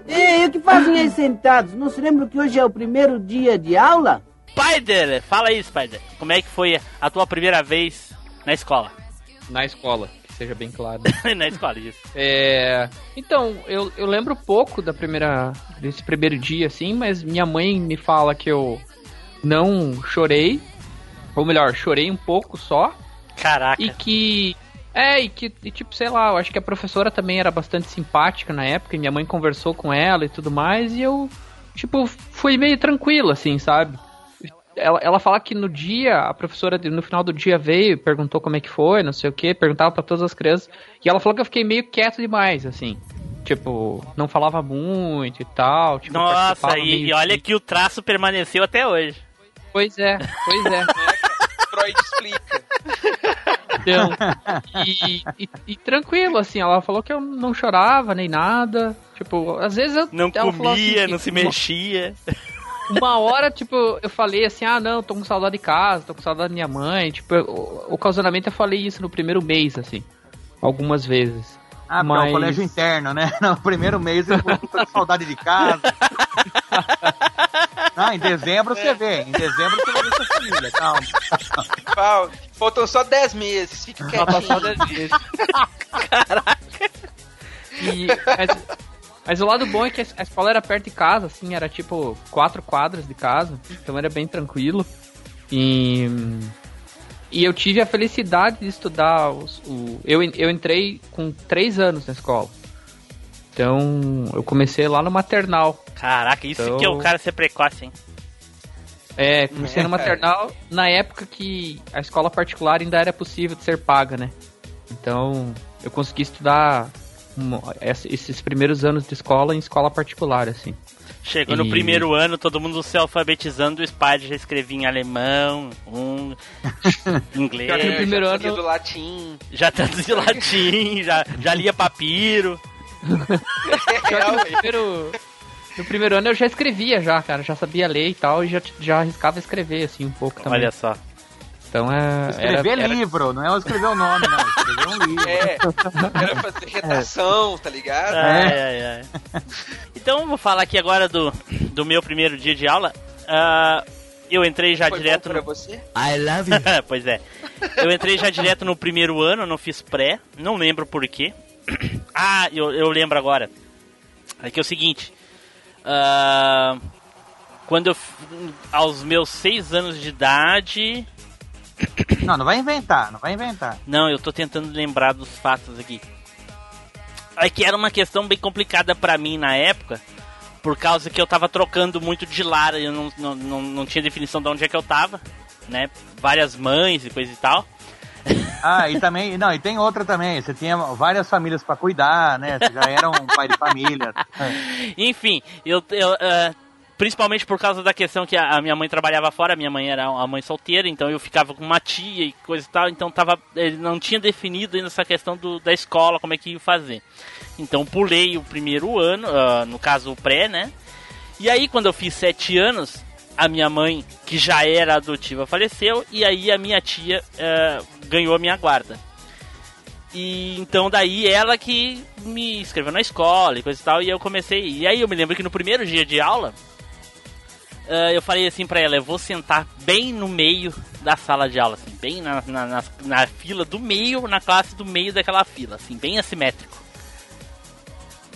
Ei, o que fazem aí sentados? Não se lembram que hoje é o primeiro dia de aula? Spider, fala aí, Spider. Como é que foi a tua primeira vez na escola? Na escola, que seja bem claro. na escola, isso. É, então, eu, eu lembro pouco da primeira desse primeiro dia, assim, mas minha mãe me fala que eu não chorei, ou melhor, chorei um pouco só, Caraca. e que é, e que, e, tipo, sei lá, eu acho que a professora também era bastante simpática na época, e minha mãe conversou com ela e tudo mais, e eu, tipo, fui meio tranquilo, assim, sabe? Ela, ela fala que no dia, a professora no final do dia veio, perguntou como é que foi, não sei o que, perguntava pra todas as crianças, e ela falou que eu fiquei meio quieto demais, assim. Tipo, não falava muito e tal. Tipo, Nossa, e, e olha que o traço permaneceu até hoje. Pois é, pois é. Freud explica. Então, e, e- e tranquilo, assim, ela falou que eu não chorava nem nada. Tipo, às vezes eu. Não comia, assim, não se uma- mexia. Uma hora, tipo, eu falei assim, ah, não, tô com saudade de casa, tô com saudade da minha mãe. Tipo, eu- ocasionalmente eu falei isso no primeiro mês, assim. Algumas vezes. Ah, porque é Mas- o colégio interno, né? No primeiro mês eu tô com saudade de casa. Ah, em dezembro você vê. Em dezembro você vai ver sua família, calma. Faltam só 10 meses, fique Só passou quietinho. dez vezes. E, mas, mas o lado bom é que a escola era perto de casa, assim, era tipo quatro quadras de casa, então era bem tranquilo. E, e eu tive a felicidade de estudar. Os, o, eu, eu entrei com três anos na escola. Então, eu comecei lá no maternal. Caraca, isso Então- que é o cara ser precoce, hein? É, comecei no maternal na época que a escola particular ainda era possível de ser paga, né? Então, eu consegui estudar um- ess- esses primeiros anos de escola em escola particular, assim. Chegou no E- primeiro ano, todo mundo se alfabetizando, o Spider já escrevia em alemão, um, inglês, que no primeiro já ano- do latim. já traduzia latim, já, já lia papiro. No primeiro, no primeiro ano eu já escrevia já, cara. Já sabia ler e tal, e já, já arriscava escrever, assim, um pouco também. Olha só. Então é. Escrever era, era- livro, não é eu escrever o nome, não. Escrever um livro. É, era fazer redação, tá ligado? Ai, ai, ai. Então vou falar aqui agora do, do meu primeiro dia de aula. Ah, eu entrei já Foi direto bom pra no. você? I love you. pois é. Eu entrei já direto no primeiro ano, não fiz pré, não lembro por quê. Ah, eu, eu lembro agora. É que é o seguinte. Ah, quando eu. Aos meus seis anos de idade. Não, não vai inventar, não vai inventar. Não, eu tô tentando lembrar dos fatos aqui. É que era uma questão bem complicada pra mim na época, por causa que eu tava trocando muito de lar, eu não, não, não, não tinha definição de onde é que eu tava, né? Várias mães e coisa e tal. Ah, e também, não, e tem outra também. Você tinha várias famílias pra cuidar, né? Você já era um pai de família. Enfim, eu, eu, ah, principalmente por causa da questão que a, minha mãe trabalhava fora, minha mãe era uma mãe solteira, então eu ficava com uma tia e coisa e tal, então tava, ele não tinha definido ainda essa questão do, da escola, como é que ia fazer. Então pulei o primeiro ano, ah, no caso o pré, né? E aí quando eu fiz sete anos, a minha mãe, que já era adotiva, faleceu, e aí a minha tia ah, ganhou a minha guarda. E então daí ela que me inscreveu na escola e coisa e tal, e eu comecei. E aí eu me lembro que no primeiro dia de aula, ah, eu falei assim pra ela, eu vou sentar bem no meio da sala de aula, assim, bem na, na, na, na fila do meio, na classe do meio daquela fila, assim, bem assimétrico.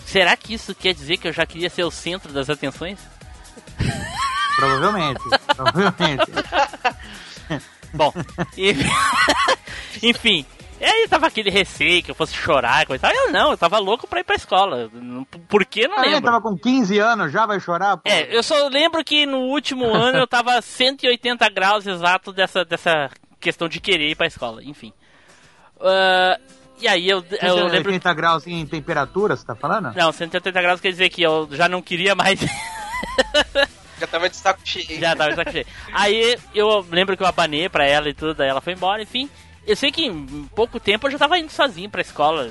Será que isso quer dizer que eu já queria ser o centro das atenções? Provavelmente. Provavelmente. Bom, e- enfim. E aí tava aquele receio que eu fosse chorar e coisa tal. Eu não, eu tava louco pra ir pra escola. Por que não Ah, lembro? tava com 15 anos, já vai chorar? Pô. É, eu só lembro que no último ano eu tava 180 graus exato dessa, dessa questão de querer ir pra escola, enfim. Ah, e aí eu, eu lembro. 80 graus em temperatura, você tá falando? Não, 180 graus quer dizer que eu já não queria mais. Já tava de saco cheio. Já tava de saco cheio. Aí eu lembro que eu abanei pra ela e tudo, aí ela foi embora, enfim. Eu sei que em pouco tempo eu já tava indo sozinho pra escola.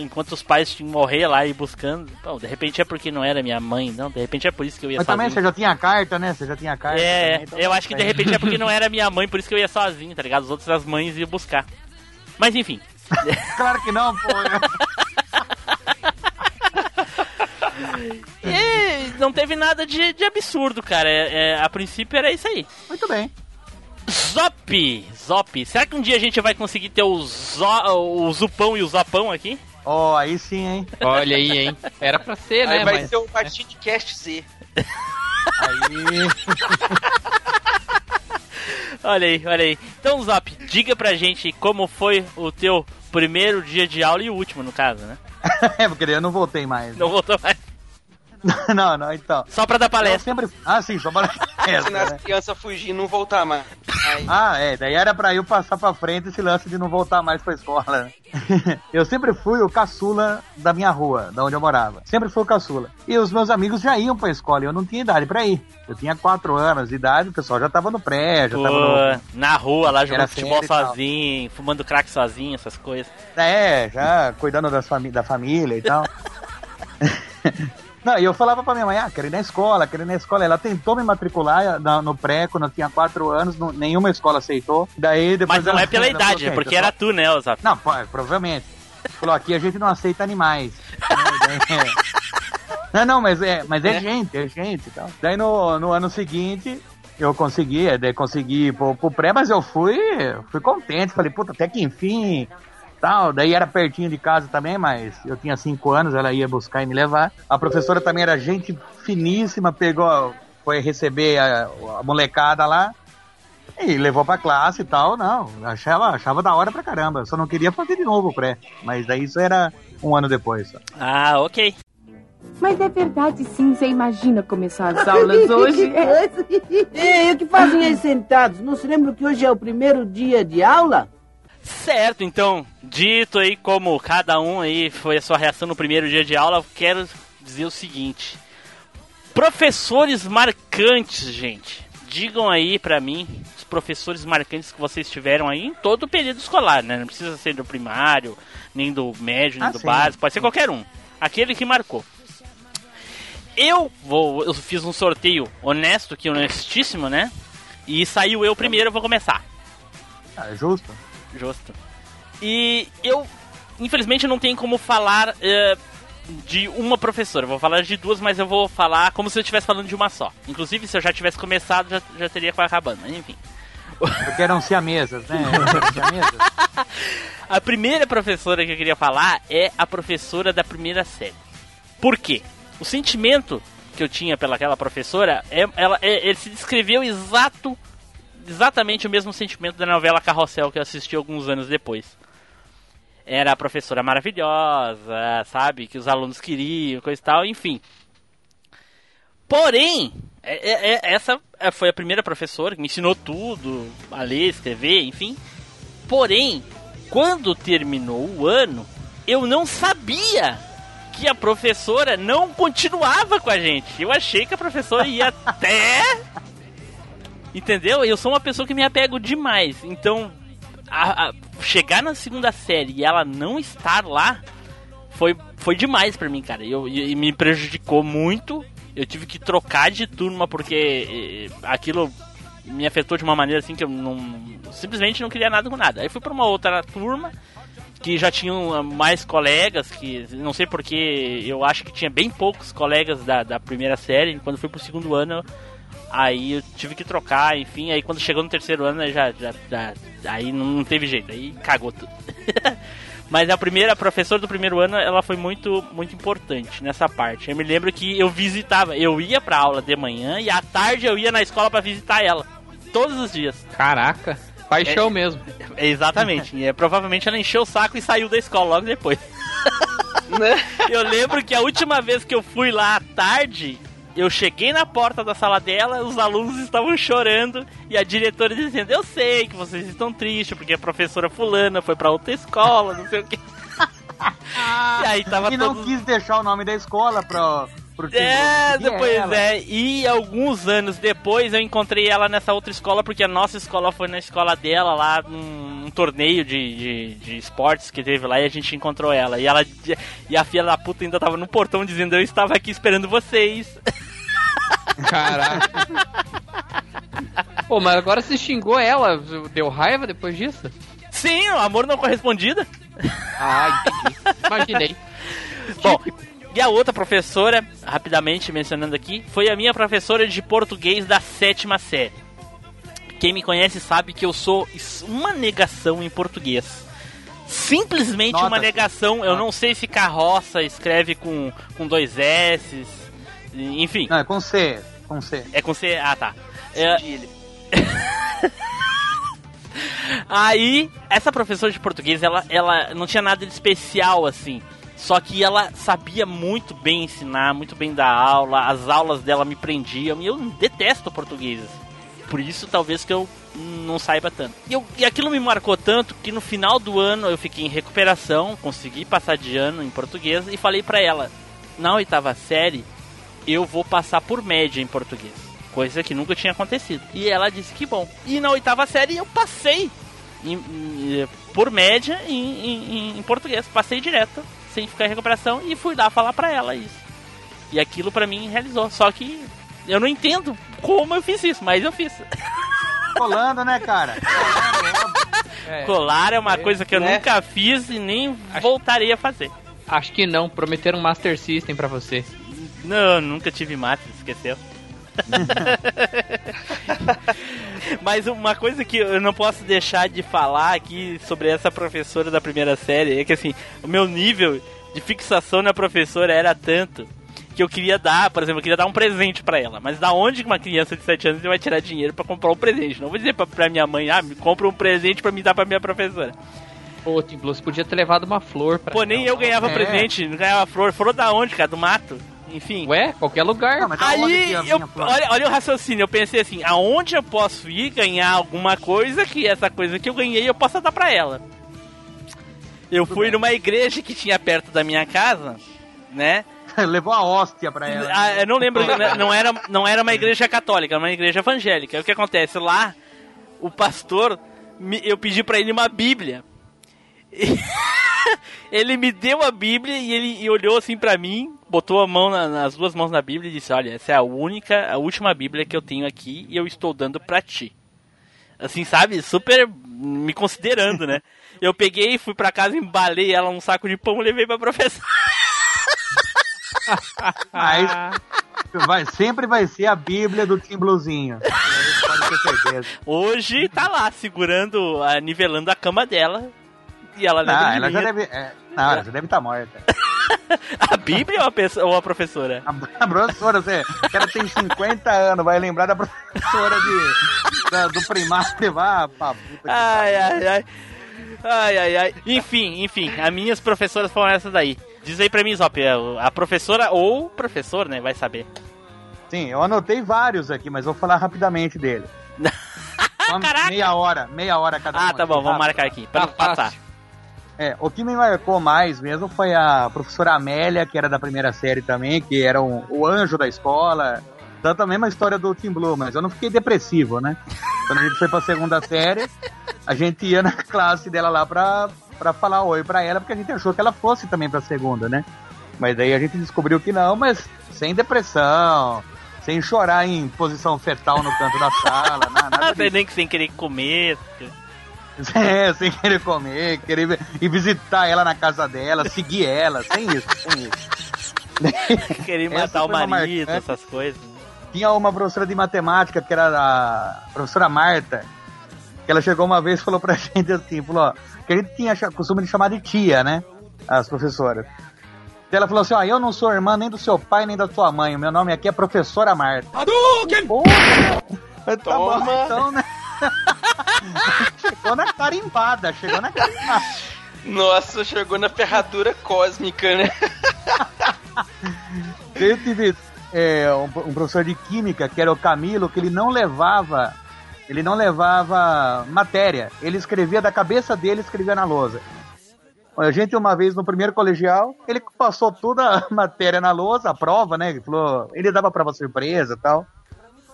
Enquanto os pais tinham que morrer lá e buscando. Bom, de repente é porque não era minha mãe, não. De repente é por isso que eu ia Mas também sozinho. você já tinha carta, né? Você já tinha carta. É, também, então eu acho que de repente é porque não era minha mãe, por isso que eu ia sozinho, tá ligado? Os outros as mães iam buscar. Mas enfim. Claro que não, pô. E não teve nada de, de absurdo, cara. É, é, a princípio era isso aí. Muito bem. Zop! Zop! Será que um dia a gente vai conseguir ter o, zo, o Zupão e o Zopão aqui? Ó, aí sim, hein? Olha aí, hein? Era pra ser, Aí né? vai Mas ser o Machine Cast Z. Aí. Olha aí, olha aí. Então, Zop, diga pra gente como foi o teu primeiro dia de aula e o último, no caso, né? é, porque eu não voltei mais. Não voltou mais. não, não, então. Só pra dar Eu palestra. sempre. Ah, sim, só para. Ensinar as né? crianças a fugir e não voltar mais. Aí, Ah, é, daí era pra eu passar pra frente esse lance de não voltar mais pra escola. né? eu sempre fui o caçula da minha rua, da onde eu morava. Sempre fui o caçula. E os meus amigos já iam pra escola e eu não tinha idade pra ir. Eu tinha 4 anos de idade, o pessoal já tava no pré, já Pô, tava no. na rua, lá jogando futebol sozinho, fumando crack sozinho, essas coisas. É, já cuidando das fami da família e tal. Não, e eu falava pra minha mãe, ah, quero ir na escola, quero ir na escola. Ela tentou me matricular na- no pré quando eu tinha 4 anos, não- nenhuma escola aceitou. Daí depois Mas não ela- é pela ela idade, falou, é "Ok, porque era tu, né, Zop? Não, pô, provavelmente. Falou, aqui a gente não aceita animais. É. Não, não, mas é, mas é gente, é gente e tal. Daí no, no ano seguinte, eu consegui, é, daí consegui ir pro, pro pré, mas eu fui, fui contente. Falei, puta, até que enfim, tal. Daí era pertinho de casa também, mas eu tinha cinco anos, ela ia buscar e me levar. A professora também era gente finíssima, pegou, foi receber a, a molecada lá. E levou pra classe e tal, não. Achava, achava da hora pra caramba. Só não queria fazer de novo o pré. Mas daí isso era um ano depois. Só. Ah, ok. Mas é verdade sim, você imagina começar as aulas hoje? É. Ei, o que fazem aí sentados? Não se lembram que hoje é o primeiro dia de aula? Certo, então, dito aí como cada um aí foi a sua reação no primeiro dia de aula, eu quero dizer o seguinte. Professores marcantes, gente. Digam aí pra mim os professores marcantes que vocês tiveram aí em todo o período escolar, né? Não precisa ser do primário, nem do médio, nem Ah, do sim. básico, pode ser qualquer um. Aquele que marcou. Eu vou, eu fiz um sorteio honesto, que honestíssimo, né? E saiu eu primeiro, eu vou começar. Ah, é justo. Justo. E eu, infelizmente, não tenho como falar eh, de uma professora. Eu Vou falar de duas, mas eu vou falar como se eu estivesse falando de uma só. Inclusive, se eu já tivesse começado, já, já teria acabando. Mas, enfim. Porque eram siamesas, né? siamesas. A primeira professora que eu queria falar é a professora da primeira série. Por quê? O sentimento que eu tinha pelaquela professora, é, ela, é, ele se descreveu exato, exatamente o mesmo sentimento da novela Carrossel que eu assisti alguns anos depois. Era a professora maravilhosa, sabe? Que os alunos queriam, coisa e tal, enfim. Porém, é- é- é- essa foi a primeira professora que me ensinou tudo, a ler, escrever, enfim. Porém, quando terminou o ano, eu não sabia que a professora não continuava com a gente. Eu achei que a professora ia até. Entendeu? Eu sou uma pessoa que me apego demais. Então, a- a- chegar na segunda série e ela não estar lá foi, foi demais pra mim, cara. Eu, e me prejudicou muito. Eu tive que trocar de turma porque aquilo me afetou de uma maneira assim que eu não simplesmente não queria nada com nada. Aí fui pra uma outra turma que já tinham ah, mais colegas, que não sei porque eu acho que tinha bem poucos colegas da, da primeira série. Quando fui pro segundo ano, aí eu tive que trocar, enfim. Aí quando chegou no terceiro ano, aí já, já, já aí não teve jeito, aí cagou tudo. Mas a primeira, a professora do primeiro ano, ela foi muito, muito importante nessa parte. Eu me lembro que eu visitava, eu ia pra aula de manhã e à tarde eu ia na escola pra visitar ela. Todos os dias. Caraca, paixão É. mesmo. Exatamente. e, é, provavelmente ela encheu o saco e saiu da escola logo depois. eu lembro que a última vez que eu fui lá à tarde, eu cheguei na porta da sala dela, os alunos estavam chorando e a diretora dizendo: Eu sei que vocês estão tristes porque a professora Fulana foi pra outra escola, não sei o que. e aí tava e não quis deixar o nome da escola pro, pro time é, depois ela. é. E alguns anos depois eu encontrei ela nessa outra escola, porque a nossa escola foi na escola dela lá num, torneio de, de, de esportes que teve lá e a gente encontrou ela. E ela e a filha da puta ainda tava no portão dizendo: Eu estava aqui esperando vocês. Caraca. Pô, mas agora você xingou ela, deu raiva depois disso? Sim, o amor não correspondido. Ah, entendi. Imaginei. Bom, e a outra professora, rapidamente mencionando aqui, foi a minha professora de português da sétima série. Quem me conhece sabe que eu sou uma negação em português. Simplesmente Nota-se. uma negação. Eu não sei se carroça escreve com, com dois S. Enfim, Não, é com C, com C. é com C. Ah, tá. É, Aí, essa professora de português, ela, ela não tinha nada de especial assim. Só que ela sabia muito bem ensinar, muito bem dar aula, as aulas dela me prendiam e eu detesto português. Por isso, talvez que eu não saiba tanto. E, eu- e aquilo me marcou tanto que no final do ano eu fiquei em recuperação, consegui passar de ano em português e falei pra ela: na oitava série eu vou passar por média em português. Coisa que nunca tinha acontecido. E ela disse que bom. E na oitava série eu passei em- em- por média em- em português. Passei direto, sem ficar em recuperação, e fui lá falar pra ela isso. E aquilo pra mim realizou. Só que eu não entendo como eu fiz isso, mas eu fiz. Colando, né, cara? É, Colar é uma coisa que eu né? nunca fiz e nem voltarei a fazer. acho que não, prometeram um Master System pra você. Não, nunca tive mate, esqueceu. Mas uma coisa que eu não posso deixar de falar aqui sobre essa professora da primeira série é que assim, o meu nível de fixação na professora era tanto que eu queria dar, por exemplo, eu queria dar um presente pra ela. Mas da onde que uma criança de 7 anos vai tirar dinheiro pra comprar um presente? Não vou dizer pra, pra minha mãe, ah, me compra um presente pra me dar pra minha professora. Pô, Tim Blue, você podia ter levado uma flor pra Pô, nem ela. eu ganhava É. presente, não ganhava flor. Flor da onde, cara? Do mato? Enfim. Ué, qualquer lugar. Não, Aí, a eu, olha, olha o raciocínio, eu pensei assim, aonde eu posso ir ganhar alguma coisa que essa coisa que eu ganhei eu possa dar pra ela. Eu fui numa igreja que tinha perto da minha casa, né? Levou a hóstia pra ela. Ah, eu não lembro, né, não era, não era uma igreja católica, era uma igreja evangélica. Aí o que acontece? Lá, o pastor, eu pedi pra ele uma Bíblia. E ele me deu a Bíblia e ele e olhou assim pra mim, botou a mão na- nas duas mãos na Bíblia e disse: Olha, essa é a única, a última Bíblia que eu tenho aqui e eu estou dando pra ti. Assim, sabe? Super me considerando, né? Eu peguei, fui pra casa, embalei ela num saco de pão e levei pra professora. Mas vai, sempre vai ser a Bíblia do Tim Bluzinho. Isso Pode ter certeza. Hoje tá lá, segurando, a, nivelando a cama dela. E ela Não, de ela já deve. é, não, ela já deve estar morta. A Bíblia ou a, pessoa, ou a professora? A, a professora, você, o cara tem 50 anos, vai lembrar da professora de, da- do primário, vá que Ai, ai, ai. Ai, ai, ai. Enfim, enfim, as minhas professoras foram essas daí. Diz aí pra mim, Zop, a professora ou professor, né? Vai saber. Sim, eu anotei vários aqui, mas vou falar rapidamente dele. Só meia hora, meia hora cada um. Ah, tá aqui, bom, vamos marcar aqui. Pra Tá não passar. fácil. É, o que me marcou mais mesmo foi a professora Amélia, que era da primeira série também, que era um- o anjo da escola. Tanto a mesma história do Tim Blue, mas eu não fiquei depressivo, né? Quando a gente foi pra segunda série, a gente ia na classe dela lá pra, pra falar oi pra ela, porque a gente achou que ela fosse também pra segunda, né? Mas daí a gente descobriu que não, mas sem depressão, sem chorar em posição fetal no canto da sala, na- nada disso. nem que sem querer comer. É, sem querer comer, querer ver- ir visitar ela na casa dela, seguir ela, sem isso, sem isso. Querer matar o marido, marcante. essas coisas. Tinha uma professora de matemática, que era a professora Marta, que ela chegou uma vez e falou pra gente assim, falou, ó, que a gente tinha costume de chamar de tia, né? As professoras. Daí Ela falou assim, ó, eu não sou irmã nem do seu pai, nem da sua mãe, o meu nome aqui é professora Marta. Porra! Tá bom, Toma. então, né? Chegou na carimbada, chegou na carimbada. Nossa, chegou na ferradura cósmica, né? Eu tive é, um, um professor de química, que era o Camilo, que ele não levava. Ele não levava matéria. Ele escrevia da cabeça dele escrevia na lousa. A gente, uma vez no primeiro colegial, ele passou toda a matéria na lousa, a prova, né? Ele falou. Ele dava prova surpresa e tal.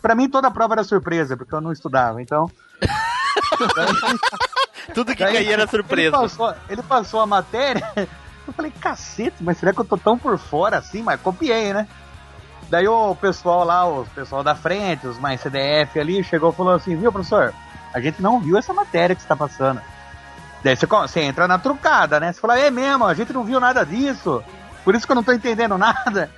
Pra mim, toda a prova era surpresa, porque eu não estudava, então. Tudo que Daí, caía era Ele surpresa. passou, ele passou a matéria. Eu falei, cacete, mas será que eu tô tão por fora assim? Mas copiei, né? Daí o pessoal lá, o pessoal da frente, os mais CDF ali, chegou e falou assim: viu, professor? A gente não viu essa matéria que você tá passando. Daí você, você entra na trucada, né? Você fala, é mesmo, a gente não viu nada disso. Por isso que eu não tô entendendo nada.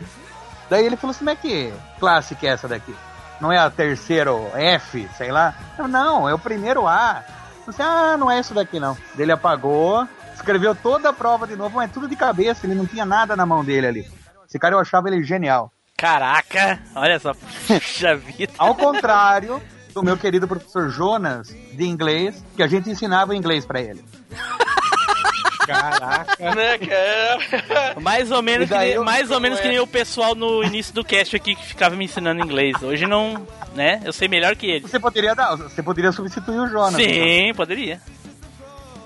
Daí ele falou assim: como é que classe que é essa daqui? Não é a terceiro F, sei lá? Eu, não, é o primeiro A. Você, ah, não é isso daqui não. Ele apagou, escreveu toda a prova de novo, mas tudo de cabeça, ele não tinha nada na mão dele ali. Esse cara eu achava ele genial. Caraca, olha só. Puxa vida. Ao contrário do meu querido professor Jonas, de inglês, que a gente ensinava inglês pra ele. Caraca. né, cara? Mais ou menos, que, mais ou menos é? que nem o pessoal no início do cast aqui que ficava me ensinando inglês. Hoje não, né? Eu sei melhor que eles. Você poderia dar, você poderia substituir o Jonas. Sim, poderia.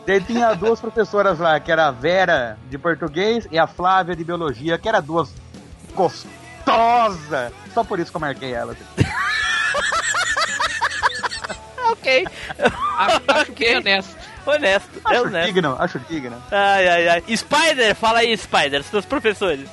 Daí tinha duas professoras lá, que era a Vera de português e a Flávia de biologia, que era duas gostosas. Só por isso que eu marquei elas. Ok. Acho, que é honesto. É Acho honesto. digno, acho digno. Ai, ai, ai. Spider, fala aí, Spider, seus professores.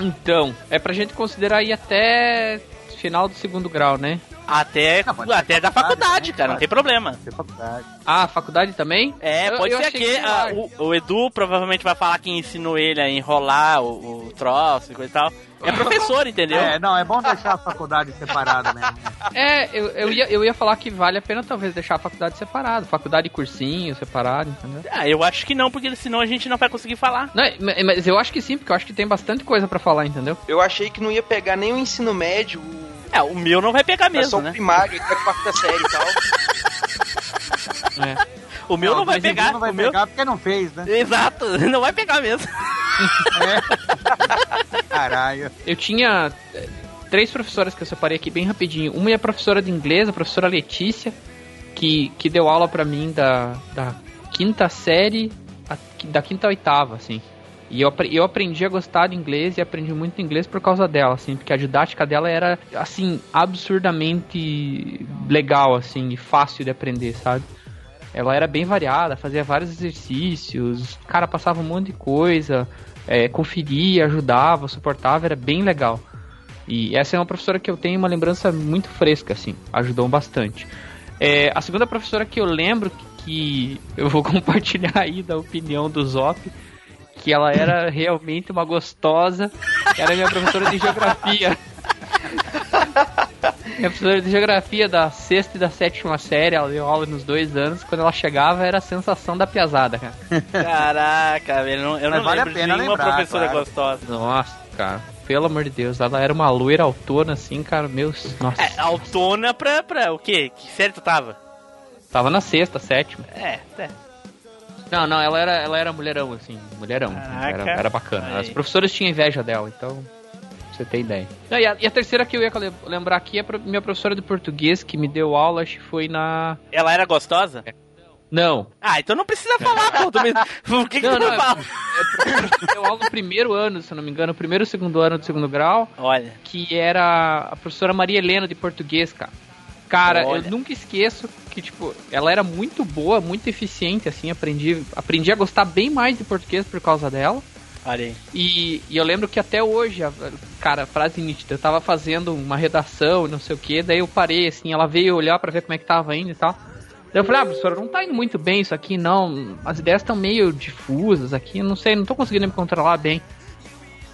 Então, é pra gente considerar aí até final do segundo grau, né? Até, Não, até da faculdade, faculdade, né? cara, não tem problema. Tem faculdade. Ah, faculdade também? É, Eu- pode eu ser que que ah, era. o, o Edu provavelmente vai falar que ensinou ele a enrolar o, o troço e coisa e tal. É professor, entendeu? É, não, é bom deixar a faculdade separada mesmo. É, eu, eu, ia, eu ia falar que vale a pena talvez deixar a faculdade separada. Faculdade e cursinho separado, entendeu? Ah, eu acho que não, porque senão a gente não vai conseguir falar. Não, mas eu acho que sim, porque eu acho que tem bastante coisa pra falar, entendeu? Eu achei que não ia pegar nem o ensino médio, o- É, o meu não vai pegar é só mesmo, o né? primário, até a quarta série e tal. É. O meu não, vai mas então pegar, Não vai o meu... pegar porque não fez, né? Exato, não vai pegar mesmo. Caralho. Eu tinha eh, três professoras que eu separei aqui bem rapidinho. Uma é a professora de inglês, a professora Letícia, que, que deu aula pra mim da, da quinta série, a- da quinta a oitava, assim. E eu, eu aprendi a gostar de inglês e aprendi muito inglês por causa dela, assim, porque a didática dela era, assim, absurdamente legal, assim, e fácil de aprender, sabe? Ela era bem variada, fazia vários exercícios, cara, passava um monte de coisa, é, conferia, ajudava, suportava, era bem legal. E essa é uma professora que eu tenho uma lembrança muito fresca, assim, ajudou bastante. É, a segunda professora que eu lembro que eu vou compartilhar aí da opinião do Zop, que ela era realmente uma gostosa, era minha professora de geografia. Minha professora de geografia da sexta e da sétima série, ela deu aula nos dois anos. Quando ela chegava, era a sensação da piazada, cara. Caraca, velho, eu não, eu Mas não vale a lembro de pena nenhuma lembrar, professora claro. gostosa. Nossa, cara, pelo amor de Deus, ela era uma loira autona, assim, cara, meus. Nossa. É, autona pra, pra o quê? Que série tu tava? Tava na sexta, sétima. É, é. Não, não, ela era, ela era mulherão, assim, mulherão. assim, era, era bacana. As professoras tinham inveja dela, então. pra Você tem ideia. Não, e, a, e a terceira que eu ia le- lembrar aqui é a minha professora de português que me deu aula, acho que foi na. Ela era gostosa? Não. Ah, então não precisa falar, pô. Por que, que Não, tu não, não é- fala? Deu aula no primeiro ano, se eu não me engano, primeiro e segundo ano do segundo grau, Olha, que era a professora Maria Helena de português, cara. Cara, Olha. eu nunca esqueço que, tipo, ela era muito boa, muito eficiente, assim, aprendi, aprendi a gostar bem mais de português por causa dela. olha aí. E, e eu lembro que até hoje, a- cara, frase nítida, eu tava fazendo uma redação e não sei o que, daí eu parei, assim, ela veio olhar pra ver como é que tava indo e tal. Daí eu falei, ah, professora, não tá indo muito bem isso aqui, não. As ideias estão meio difusas aqui, não sei, não tô conseguindo me controlar bem.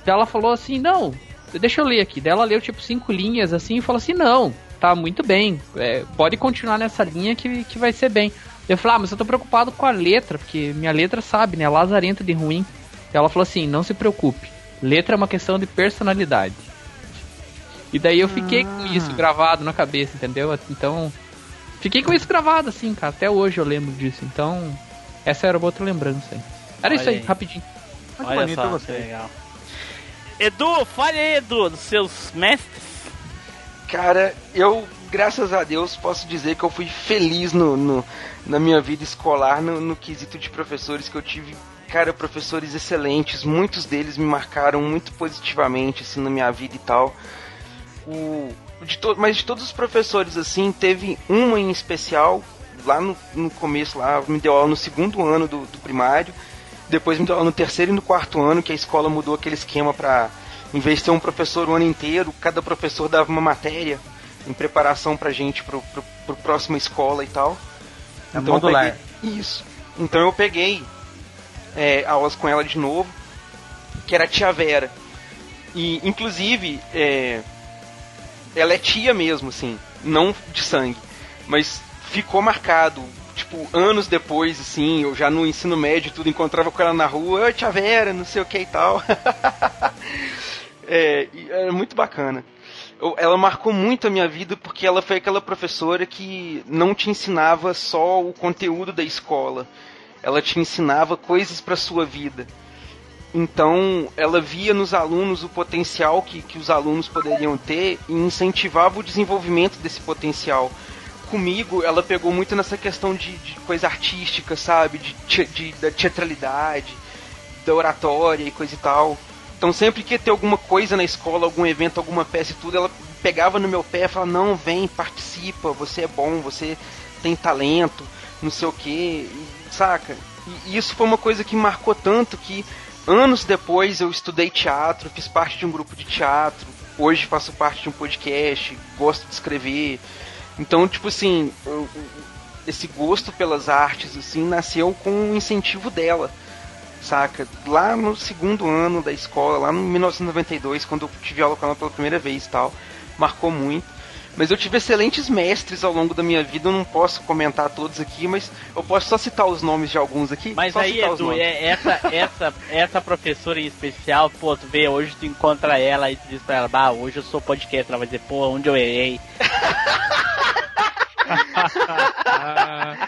Daí ela falou assim, não, deixa eu ler aqui. Daí ela leu tipo cinco linhas assim e falou assim, não, tá muito bem, é, pode continuar nessa linha que, que vai ser bem. Eu falei, ah, mas eu tô preocupado com a letra, porque minha letra sabe, né, lazarenta de ruim. Ela falou assim, não se preocupe, letra é uma questão de personalidade. E daí eu fiquei com isso gravado na cabeça, entendeu? Então, fiquei com isso gravado assim, cara, até hoje eu lembro disso. Então, essa era uma outra lembrança aí. Era isso Olha aí, aí. rapidinho. Muito Olha bonito só, você. legal. Edu, fale aí, Edu, dos seus mestres. Cara, eu, graças a Deus, posso dizer que eu fui feliz no, no- na minha vida escolar, no, no quesito de professores que eu tive. Cara, professores excelentes, muitos deles me marcaram muito positivamente, assim, na minha vida e tal. O, de to, mas de todos os professores, assim, teve uma em especial, lá no, no começo, lá, me deu aula no segundo ano do, do primário, depois me deu aula no terceiro e no quarto ano, que a escola mudou aquele esquema pra, em vez de ter um professor o ano inteiro, cada professor dava uma matéria em preparação pra gente pro, pro, pro próxima escola e tal. É eu modular. peguei- isso. Então eu peguei é, aulas com ela de novo, que era a tia Vera. E, inclusive, é, ela é tia mesmo, assim, não de sangue, mas ficou marcado. Tipo, anos depois, assim, eu já no ensino médio, tudo, encontrava com ela na rua, tia Vera, não sei o que e tal. é, era muito bacana. Eu- ela marcou muito a minha vida porque ela foi aquela professora que não te ensinava só o conteúdo da escola, ela te ensinava coisas para sua vida. Então, ela via nos alunos o potencial que, que os alunos poderiam ter e incentivava o desenvolvimento desse potencial. Comigo, ela pegou muito nessa questão de, de coisa artística, sabe? De, de- da teatralidade, da oratória e coisa e tal. Então, sempre que ia ter alguma coisa na escola, algum evento, alguma peça e tudo, ela pegava no meu pé e falava: Não, vem, participa, você é bom, você tem talento, não sei o que, saca? E isso foi uma coisa que marcou tanto que anos depois eu estudei teatro, fiz parte de um grupo de teatro, hoje faço parte de um podcast, gosto de escrever. Então, tipo assim, esse gosto pelas artes, assim, nasceu com o incentivo dela, saca? Lá no segundo ano da escola, lá em 1992, quando eu tive aula com ela pela primeira vez e tal, marcou muito. Mas eu tive excelentes mestres ao longo da minha vida, eu não posso comentar todos aqui, mas eu posso só citar os nomes de alguns aqui. Mas só aí, citar os Edu, nomes. é, essa, essa, essa professora em especial, pô, tu vê, hoje tu encontra ela e tu diz pra ela, bah, hoje eu sou podcast, ela vai dizer, pô, onde eu errei?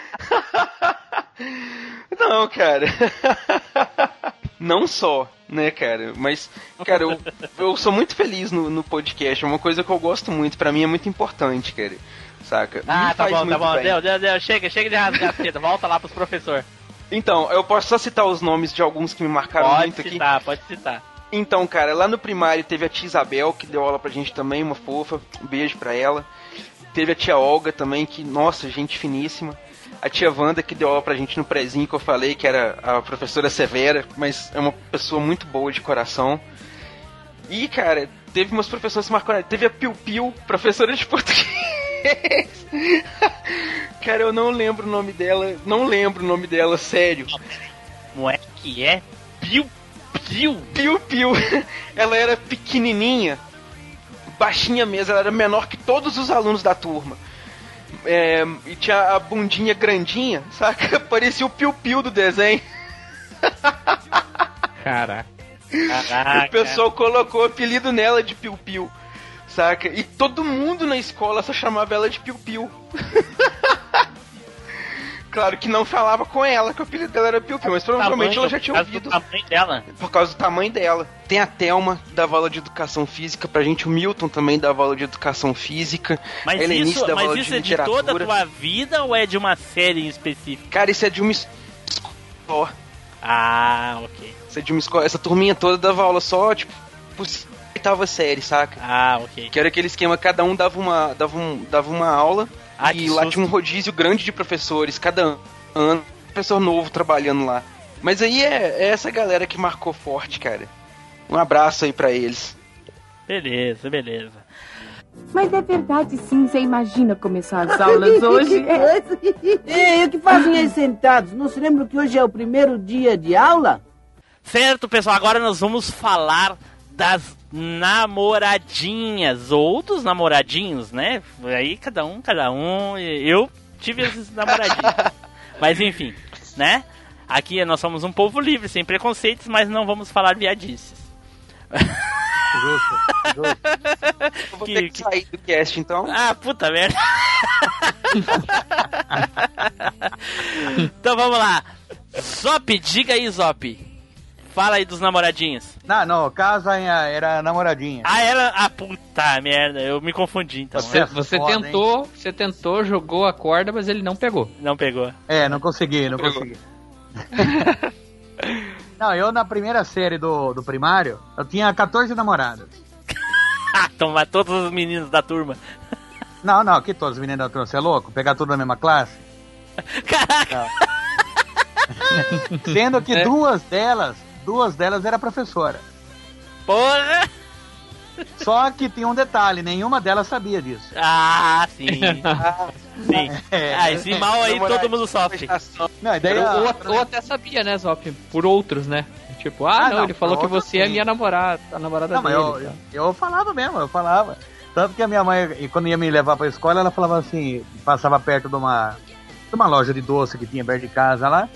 Não, cara. Não só, né, cara? Mas, cara, eu, eu sou muito feliz no, no podcast. É uma coisa que eu gosto muito. Pra mim é muito importante, cara. Saca? Ah, Me tá bom, tá bom. bem. Deu, deu, deu. Chega, chega de rasgar a seda. Volta lá pros professores. Então, eu posso só citar os nomes de alguns que me marcaram Pode muito aqui. citar, pode citar. Então, cara, lá no primário teve a tia Isabel, que deu aula pra gente também, uma fofa. Um beijo pra ela. Teve a tia Olga também, que, nossa, gente finíssima. A tia Wanda, que deu aula pra gente no prezinho, que eu falei, que era a professora Severa, mas é uma pessoa muito boa de coração. E, cara, teve umas professoras que marcaram. Teve a Piu Piu, professora de português. cara, eu não lembro o nome dela. Não lembro o nome dela, sério. Como é que é? Piu, piu. Piu Piu. Ela era pequenininha, baixinha mesmo, ela era menor que todos os alunos da turma. É, e tinha a bundinha grandinha, saca? Parecia o Piu Piu do desenho. Caraca. Caraca. O pessoal colocou o apelido nela de Piu Piu, saca? E todo mundo na escola só chamava ela de Piu Piu. claro que não falava com ela que o apelido dela era Piu Piu, mas provavelmente ela já tinha Por causa ouvido. do tamanho dela. Por causa do tamanho dela. Tem a Thelma, da aula de educação física pra gente, o Milton também da aula de educação física. Mas Helenice isso, da mas aula isso de é de toda a tua vida ou é de uma série em específico? Cara, isso é de uma escola. Ah, ok. Isso é de uma escola. Essa turminha toda dava aula só, tipo, por oitava série, saca? Ah, ok. Que era aquele esquema, cada um dava uma, dava um, dava uma aula Ah, e lá susto. tinha um rodízio grande de professores, cada ano, professor novo trabalhando lá. Mas aí é, é essa galera que marcou forte, cara. Um abraço aí pra eles. Beleza, beleza. Mas é verdade sim, você imagina começar as aulas hoje? É. Ei, o que fazem aí sentados? Não se lembram que hoje é o primeiro dia de aula? Certo, pessoal, agora nós vamos falar das namoradinhas ou dos namoradinhos, né? Aí cada um, cada um. Eu tive esses namoradinhos. mas enfim, né? Aqui nós somos um povo livre, sem preconceitos, mas não vamos falar viadices. Justo, justo. Eu vou Que- ter que, que- sair do cast então. Ah, puta merda. então vamos lá. Zop, diga aí, Zop. Fala aí dos namoradinhos. Não, não, o caso aí era namoradinha. Ah, era. Ah, puta merda, eu me confundi então. Você, É você foda, hein? tentou, você tentou, jogou a corda, mas ele não pegou. Não pegou. É, não consegui, não Pegou. consegui. não, eu na primeira série do, do primário, eu tinha 14 namoradas. Ah, toma todos os meninos da turma. Não, não, que todos os meninos da turma, você é louco? Pegar tudo na mesma classe? Caraca! Sendo que É. duas delas, duas delas era professora. Porra! Só que tinha um detalhe, nenhuma delas sabia disso. Ah, sim. sim. É. Ah, esse mal aí todo mundo sofre. Não, daí ou, a- ou- ou até sabia, né, Zop? Por outros, né? Tipo, ah, Ah, não, não, ele falou que você é sim. minha namorada, a namorada Não, mas dele. eu, tá? eu, eu falava mesmo, eu falava. Tanto que a minha mãe, quando ia me levar pra escola, ela falava assim, passava perto de uma, de uma loja de doce que tinha perto de casa lá.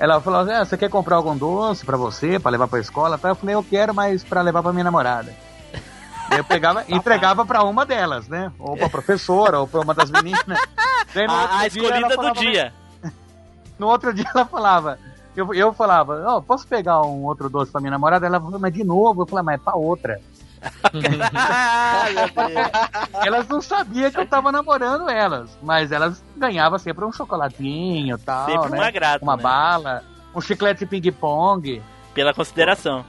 Ela falou assim, ah, você quer comprar algum doce pra você, pra levar pra escola? Eu falei, eu quero, mas pra levar pra minha namorada. Eu pegava e entregava pra uma delas, né? Ou pra professora, ou pra uma das meninas. A, a escolhida do dia. No outro dia ela falava, eu, eu falava, ó, posso pegar um outro doce pra minha namorada? Ela falou, mas de novo? Eu falei, mas é pra outra. Elas não sabiam que eu tava namorando elas, mas elas ganhavam sempre um chocolatinho e tal, Sempre né? um agrado, Uma né? bala, um chiclete ping-pong. Pela consideração.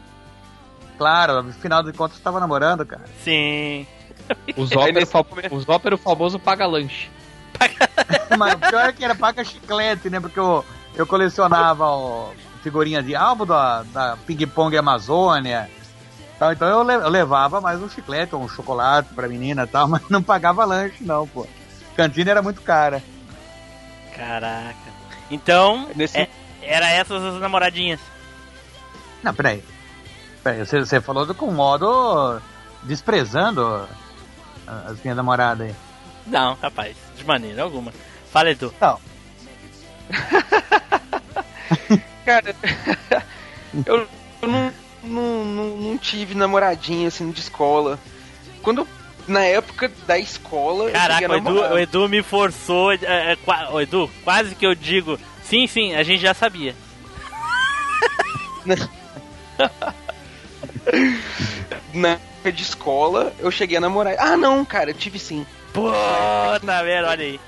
Claro, no final de contas eu tava namorando, cara. Sim. O Zop, era o nesse fa- momento- o Zop era o famoso paga-lanche. Mas o pior é que era paga chiclete, né? Porque eu, eu colecionava ó, figurinha de álbum da, da ping-pong Amazônia. Tal, então eu, le- eu levava mais um chiclete ou um chocolate pra menina e tal, mas não pagava lanche não, pô. Cantina era muito cara. Caraca. Então, Nesse- é- era essas as namoradinhas. Não, peraí. Peraí, você, você falou do- com modo desprezando a- as minhas namoradas aí. Não, rapaz, de maneira alguma. Fala, Edu. Não, Cara, eu, eu não, não, não, não tive namoradinha assim de escola. Quando na época da escola, Caraca, o Edu, o Edu me forçou. É, é, qua- ô, Edu, quase que eu digo. Sim, sim, a gente já sabia. Na época de escola, eu cheguei a namorar. Ah, não, cara, eu tive sim. Puta merda, olha aí.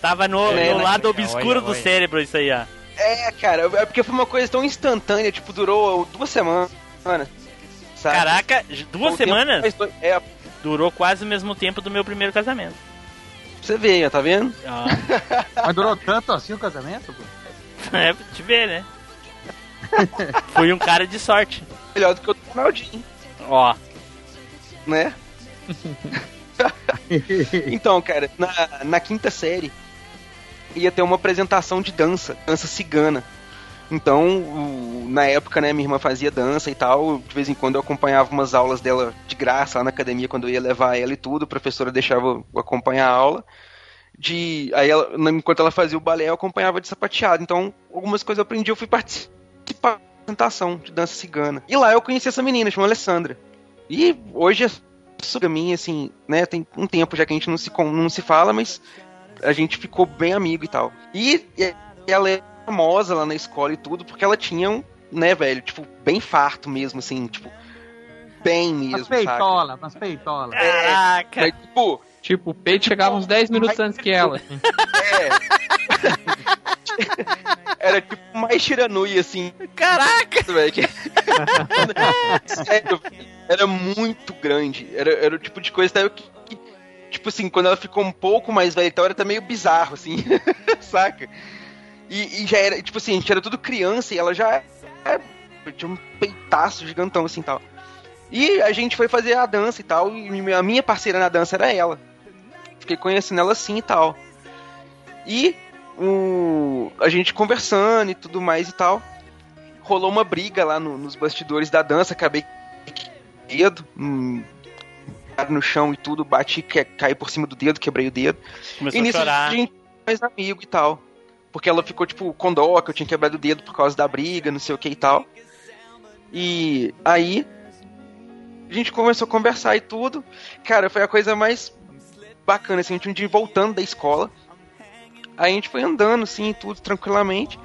Tava no, É, no né? lado obscuro Olha, do olha. cérebro isso aí, ó. É, cara, é porque foi uma coisa tão instantânea, tipo, durou duas semanas. Sabe? Caraca, duas O semanas? É, Durou quase o mesmo tempo do meu primeiro casamento. você ó, tá vendo? Ó, Mas durou tanto assim o casamento? pô? é pra te ver, né? Fui um cara de sorte. Melhor do que o do Ronaldinho, Ó, né? então, cara, na, na quinta série ia ter uma apresentação de dança, dança cigana. Então, na época, né, minha irmã fazia dança e tal. De vez em quando eu acompanhava umas aulas dela de graça lá na academia quando eu ia levar ela e tudo. A professora deixava eu acompanhar a aula. De, aí, ela, enquanto ela fazia o balé, eu acompanhava de sapateado. Então, algumas coisas eu aprendi, eu fui participar da apresentação de dança cigana. E lá eu conheci essa menina, chama Alessandra. E hoje é super minha, assim, né? Tem um tempo já que a gente não se, não se fala, mas a gente ficou bem amigo e tal. E, e ela é famosa lá na escola e tudo, porque ela tinha um, né, velho, tipo, bem farto mesmo, assim, tipo, bem mesmo, Umas saca? peitolas, umas peitolas. caraca. Mas, tipo, Tipo, o peito chegava uns 10 minutos antes que ela. assim. é. Era tipo mais tiranui, assim, Caraca. velho. Sério, era muito grande. Era, era o tipo de coisa até que, que, tipo assim, quando ela ficou um pouco mais velha, então era até meio bizarro, assim, saca? E, e já era, tipo assim, a gente era tudo criança e ela já é, tinha um peitaço gigantão, assim, tal. E a gente foi fazer a dança e tal, e a minha parceira na dança era ela. Fiquei conhecendo ela assim e tal. E o, a gente conversando e tudo mais e tal. Rolou uma briga lá no- nos bastidores da dança, acabei dedo, hum, no chão e tudo, bati, que, caí por cima do dedo, quebrei o dedo. Começou e a nisso chorar. a gente mais amigo e tal. Porque ela ficou, tipo, com dó, que eu tinha quebrado o dedo por causa da briga, não sei o que e tal. E aí a gente começou a conversar e tudo. Cara, foi a coisa mais bacana, assim, a gente um dia voltando da escola. Aí a gente foi andando, assim, tudo, tranquilamente.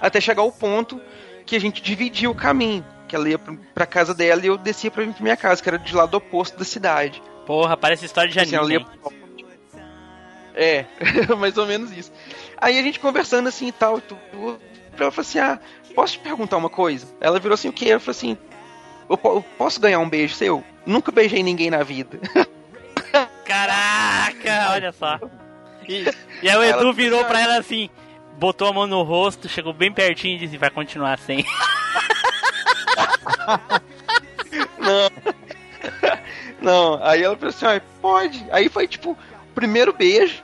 Até chegar ao ponto que a gente dividia o caminho. Que ela ia pra- casa dela e eu descia pra vir pra minha casa, que era de lado oposto da cidade. Porra, parece história de Assim, anime. ia- É, mais ou menos isso. Aí a gente conversando assim e tal, e tudo. Ela falou assim: Ah, posso te perguntar uma coisa? Ela virou assim: O quê? Eu falei assim: eu, eu posso ganhar um beijo seu? Nunca beijei ninguém na vida. Caraca, olha só. E, e aí o Ela- Edu virou pra ela assim, botou a mão no rosto, chegou bem pertinho e disse, vai continuar sem. Não. Não, aí ela falou assim: ah, pode. Aí foi tipo, o primeiro beijo.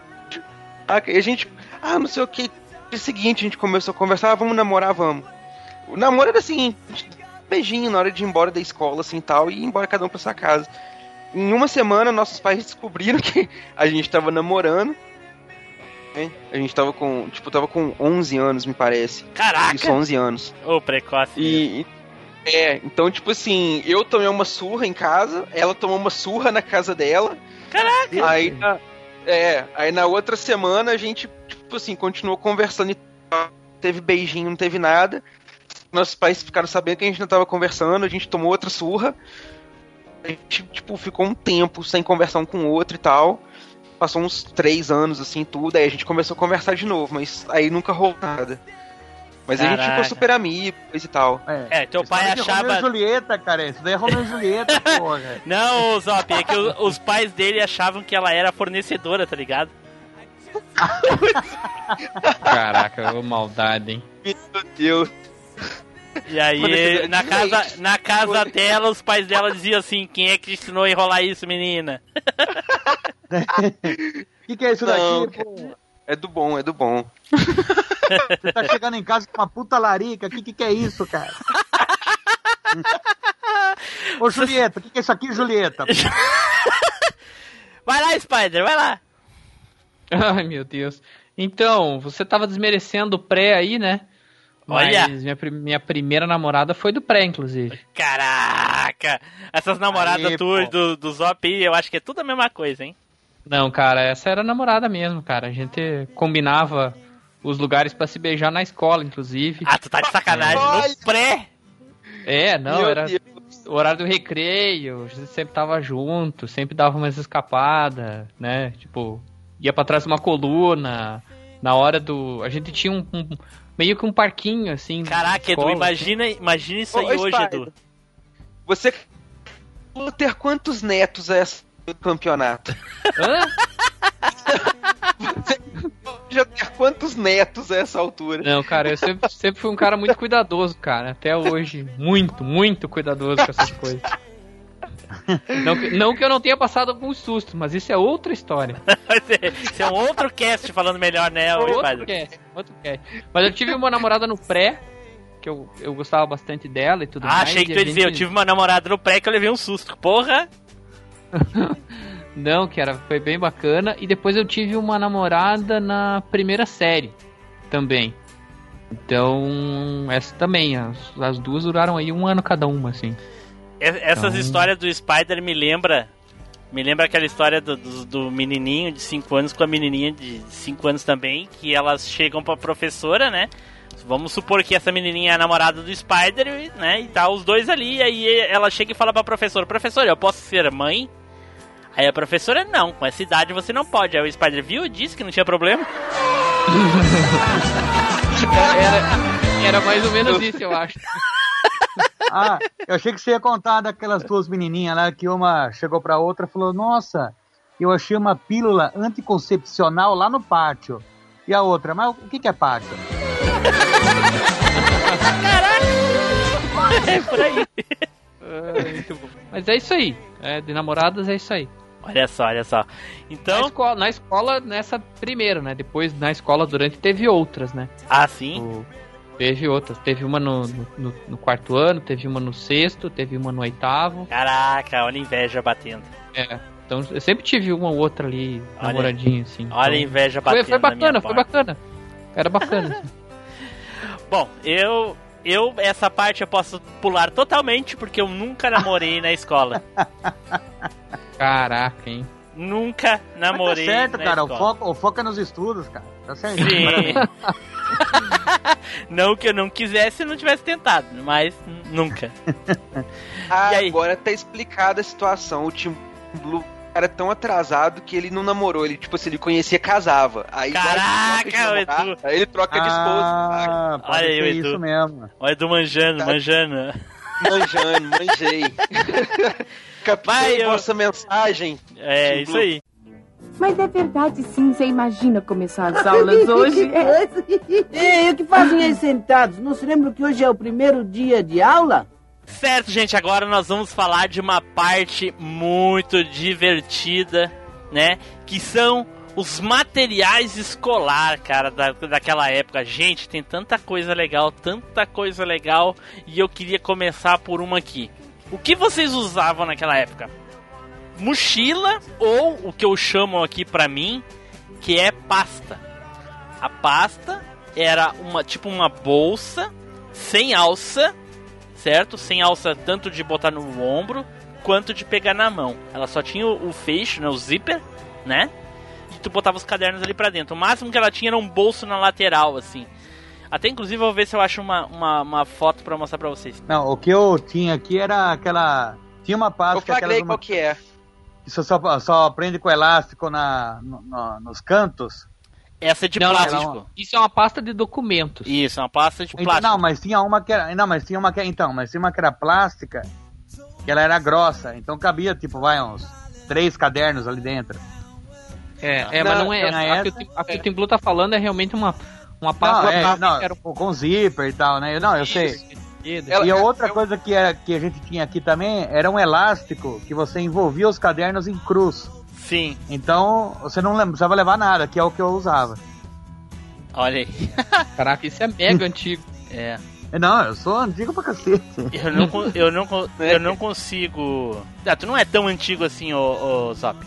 Aí a gente, ah, não sei o que. No seguinte, a gente começou a conversar, ah, vamos namorar, vamos. O namoro era assim, beijinho na hora de ir embora da escola, assim tal, e ir embora cada um pra sua casa. Em uma semana, nossos pais descobriram que a gente tava namorando. né? A gente tava com, tipo, tava com 11 anos, me parece. Caraca! Isso, 11 anos. Ô, precoce. E, e- é, então, tipo assim, eu tomei uma surra em casa, ela tomou uma surra na casa dela. Caraca! Aí, é, aí na outra semana a gente, tipo assim, continuou conversando e tal, teve beijinho, não teve nada. Nossos pais ficaram sabendo que a gente não tava conversando, a gente tomou outra surra. A gente, tipo, ficou um tempo sem conversar um com o outro e tal. Passou uns três anos, assim, tudo. Aí a gente começou a conversar de novo, mas aí nunca rolou nada. Mas a gente Caraca. ficou super amigo, coisa e tal. É, teu pai História de Romeu achava... e Julieta, cara. Isso daí é Romeu e Julieta, porra. Não, Zop, é que os pais dele achavam que ela era fornecedora, tá ligado? Caraca, ô maldade, hein? Meu Deus. E aí, na de casa, na casa dela, os pais dela diziam assim, quem é que te ensinou a enrolar isso, menina? O que, que é isso Não, daqui, pô? É do bom, é do bom. Você tá chegando em casa com uma puta larica. O que, que, que é isso, cara? Ô, Julieta, o que, que é isso aqui, Julieta? Vai lá, Spider, vai lá. Ai, meu Deus. Então, você tava desmerecendo o pré aí, né? Mas Olha. minha, pri- minha primeira namorada foi do pré, inclusive. Caraca! Essas namoradas Aí, tuas pô. do, do Zop eu acho que é tudo a mesma coisa, hein? Não, cara, essa era namorada mesmo, cara. A gente combinava os lugares pra se beijar na escola, inclusive. Ah, tu tá de sacanagem. No pré! É, não, Meu era Deus. o horário do recreio, a gente sempre tava junto, sempre dava umas escapadas, né? Tipo, ia pra trás de uma coluna, na hora do. A gente tinha um. um- meio que um parquinho, assim. Caraca, Edu, escola, imagina, imagina isso aí Ô, hoje, Edu. Você vou ter quantos netos a essa do campeonato? assim. Hã? Já ter quantos netos a essa altura? Não, cara, eu sempre, sempre fui um cara muito cuidadoso, cara. Até hoje. Muito, muito cuidadoso com essas coisas. Não que, não que eu não tenha passado alguns sustos, mas isso é outra história. Isso é um outro cast falando melhor, né, Outro cast, outro cast. Mas eu tive uma namorada no pré, que eu, eu gostava bastante dela e tudo Ah, mais. achei que tu ia dizer, eu gente- tive uma namorada no pré que eu levei um susto. Porra! Não, que era, foi bem bacana. E depois eu tive uma namorada na primeira série também. Então, essa também, as, as duas duraram aí um ano cada uma, assim. E- Essas Então- histórias do Spider me lembra. Me lembra aquela história do, do, do menininho de 5 anos com a menininha de 5 anos também, que elas chegam pra professora, né? Vamos supor que essa menininha é a namorada do Spider, né? E tá os dois ali, aí ela chega e fala pra professora: Professora, eu posso ser mãe? Aí a professora: Não, com essa idade você não pode. Aí o Spider viu, disse que não tinha problema. Era, era mais ou menos isso, eu acho. Ah, eu achei que você ia contar daquelas duas menininhas lá que uma chegou pra outra e falou: Nossa, eu achei uma pílula anticoncepcional lá no pátio. E a outra, mas o que, que é pátio? É por aí. É. Mas é isso aí. É, de namoradas é isso aí. Olha só, olha só. Na Então. escola, na escola, nessa primeira, né? Depois, na escola durante, teve outras, né? Ah, sim. O- teve outras. Teve uma no, no, no- no quarto ano, teve uma no sexto, teve uma no oitavo. Caraca, olha a inveja batendo. É. Então eu sempre tive uma ou outra ali, Olha- namoradinha, assim. Olha a Então, inveja foi, batendo. foi na minha bacana, foi porta. bacana. Era bacana. assim. Bom, eu. Eu, essa parte eu posso pular totalmente, porque eu nunca namorei na escola. Caraca, hein? Nunca namorei Mas tá certo, na cara. O escola. foco, o foco é nos estudos, cara. Tá certo. Sim. Não que eu não quisesse e não tivesse tentado, mas nunca. Ah, E aí? agora tá explicada a situação. O Tim Blue era tão atrasado que ele não namorou. Ele, tipo assim, ele conhecia casava. Aí, Caraca, agora ele troca de namorar, Edu. aí ele troca de esposa. Ah, pode Olha aí, ser Edu. isso mesmo. Olha do manjando, Tá. manjando. Manjando, manjei. Captei Vai, eu- vossa mensagem. É, isso aí. Mas é verdade sim, você imagina começar as aulas hoje? É. Ei, o que fazem aí sentados? Não se lembram que hoje é o primeiro dia de aula? Certo, gente, agora nós vamos falar de uma parte muito divertida, né? Que são os materiais escolar, cara, da, daquela época. Gente, tem tanta coisa legal, tanta coisa legal, e eu queria começar por uma aqui. O que vocês usavam naquela época? Mochila ou o que eu chamo aqui pra mim, que é pasta. A pasta era uma tipo uma bolsa sem alça certo? Sem alça tanto de botar no ombro quanto de pegar na mão. Ela só tinha o, o fecho, né, o zíper, né? E tu botava os cadernos ali pra dentro. O máximo que ela tinha era um bolso na lateral, assim. Até inclusive eu vou ver se eu acho uma, uma, uma foto pra mostrar pra vocês. Não, o que eu tinha aqui era aquela. Tinha uma pasta Eu falei qual uma... que é. Que você só, só prende com elástico na, no- no- nos cantos. Essa é de Não, plástico. não. Isso é uma pasta de documentos. Isso, é uma pasta de Então, plástico. não, mas tinha uma que era. Não, mas tinha uma que então, mas tinha uma que era plástica, que ela era grossa, então cabia, tipo, vai, uns três cadernos ali dentro. É, é mas Não, é não essa. é A que, o, Tim- a que o Tim Blue tá falando é realmente uma, uma pasta Não, é, não, que era um com zíper e tal, né? Não, eu sei. Ela- e a outra eu- coisa que, era, que a gente tinha aqui também era um elástico que você envolvia os cadernos em cruz. Sim, Então você não precisava levar nada, que é o que eu usava. olha aí. Caraca, isso é mega antigo. É. Não, eu sou antigo pra cacete. Eu não, eu não, con- eu não consigo. Ah, tu não é tão antigo assim, ô, ô Zop.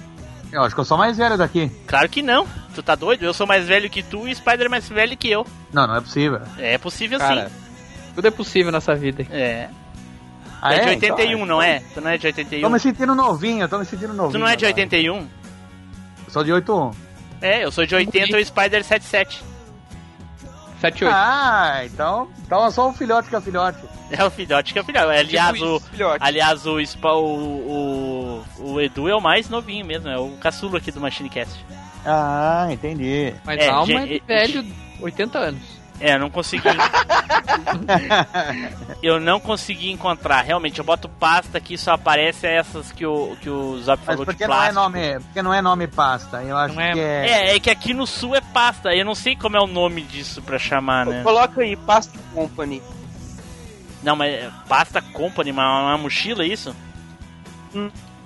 Eu acho que eu sou mais velho daqui. Claro que não. Tu tá doido? Eu sou mais velho que tu e o Spider é mais velho que eu. Não, não é possível. É possível Cara, sim. Tudo é possível nessa vida. É. Ah, é de Então, 81, não é? Tu não é de 81? Tô me sentindo novinho, tô me sentindo novinho. Tu não é de agora. 81? Eu sou de 81. É, eu sou de 80 e o Spider 77. 7 8. Ah, então, então é só um filhote que é filhote. É o filhote que é o filhote. Aliás, Tipo o, aliás o, o, o, o Edu é o mais novinho mesmo, é o caçulo aqui do Machine Cast. Ah, entendi. Mas É, a alma é de velho, 80 anos. É, eu não consegui. eu não consegui encontrar. Realmente, eu boto pasta aqui só aparece essas que o, que o Zap Mas falou de porque não é plástico. nome, porque não é nome pasta. Eu acho Não é- que é. É, é que aqui no sul é pasta. Eu não sei como é o nome disso pra chamar, né? Coloca aí, Pasta Company. Não, mas é pasta company, uma, uma mochila, é isso?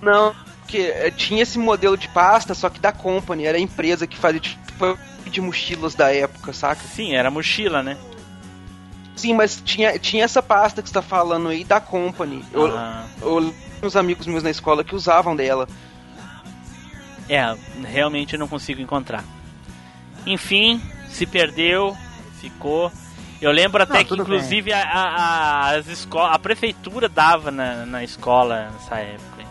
Não, porque eh, tinha esse modelo de pasta, só que da Company, era a empresa que fazia tipo de mochilas da época, saca? Sim, era mochila, né? Sim, mas tinha, tinha essa pasta que você tá falando aí da Company. Eu, Ah, eu lembro uns amigos meus na escola que usavam dela. é, realmente eu não consigo encontrar. Enfim, se perdeu, ficou. Eu lembro até Não, que, inclusive, a, a, a- as esco a prefeitura dava na, na escola nessa época.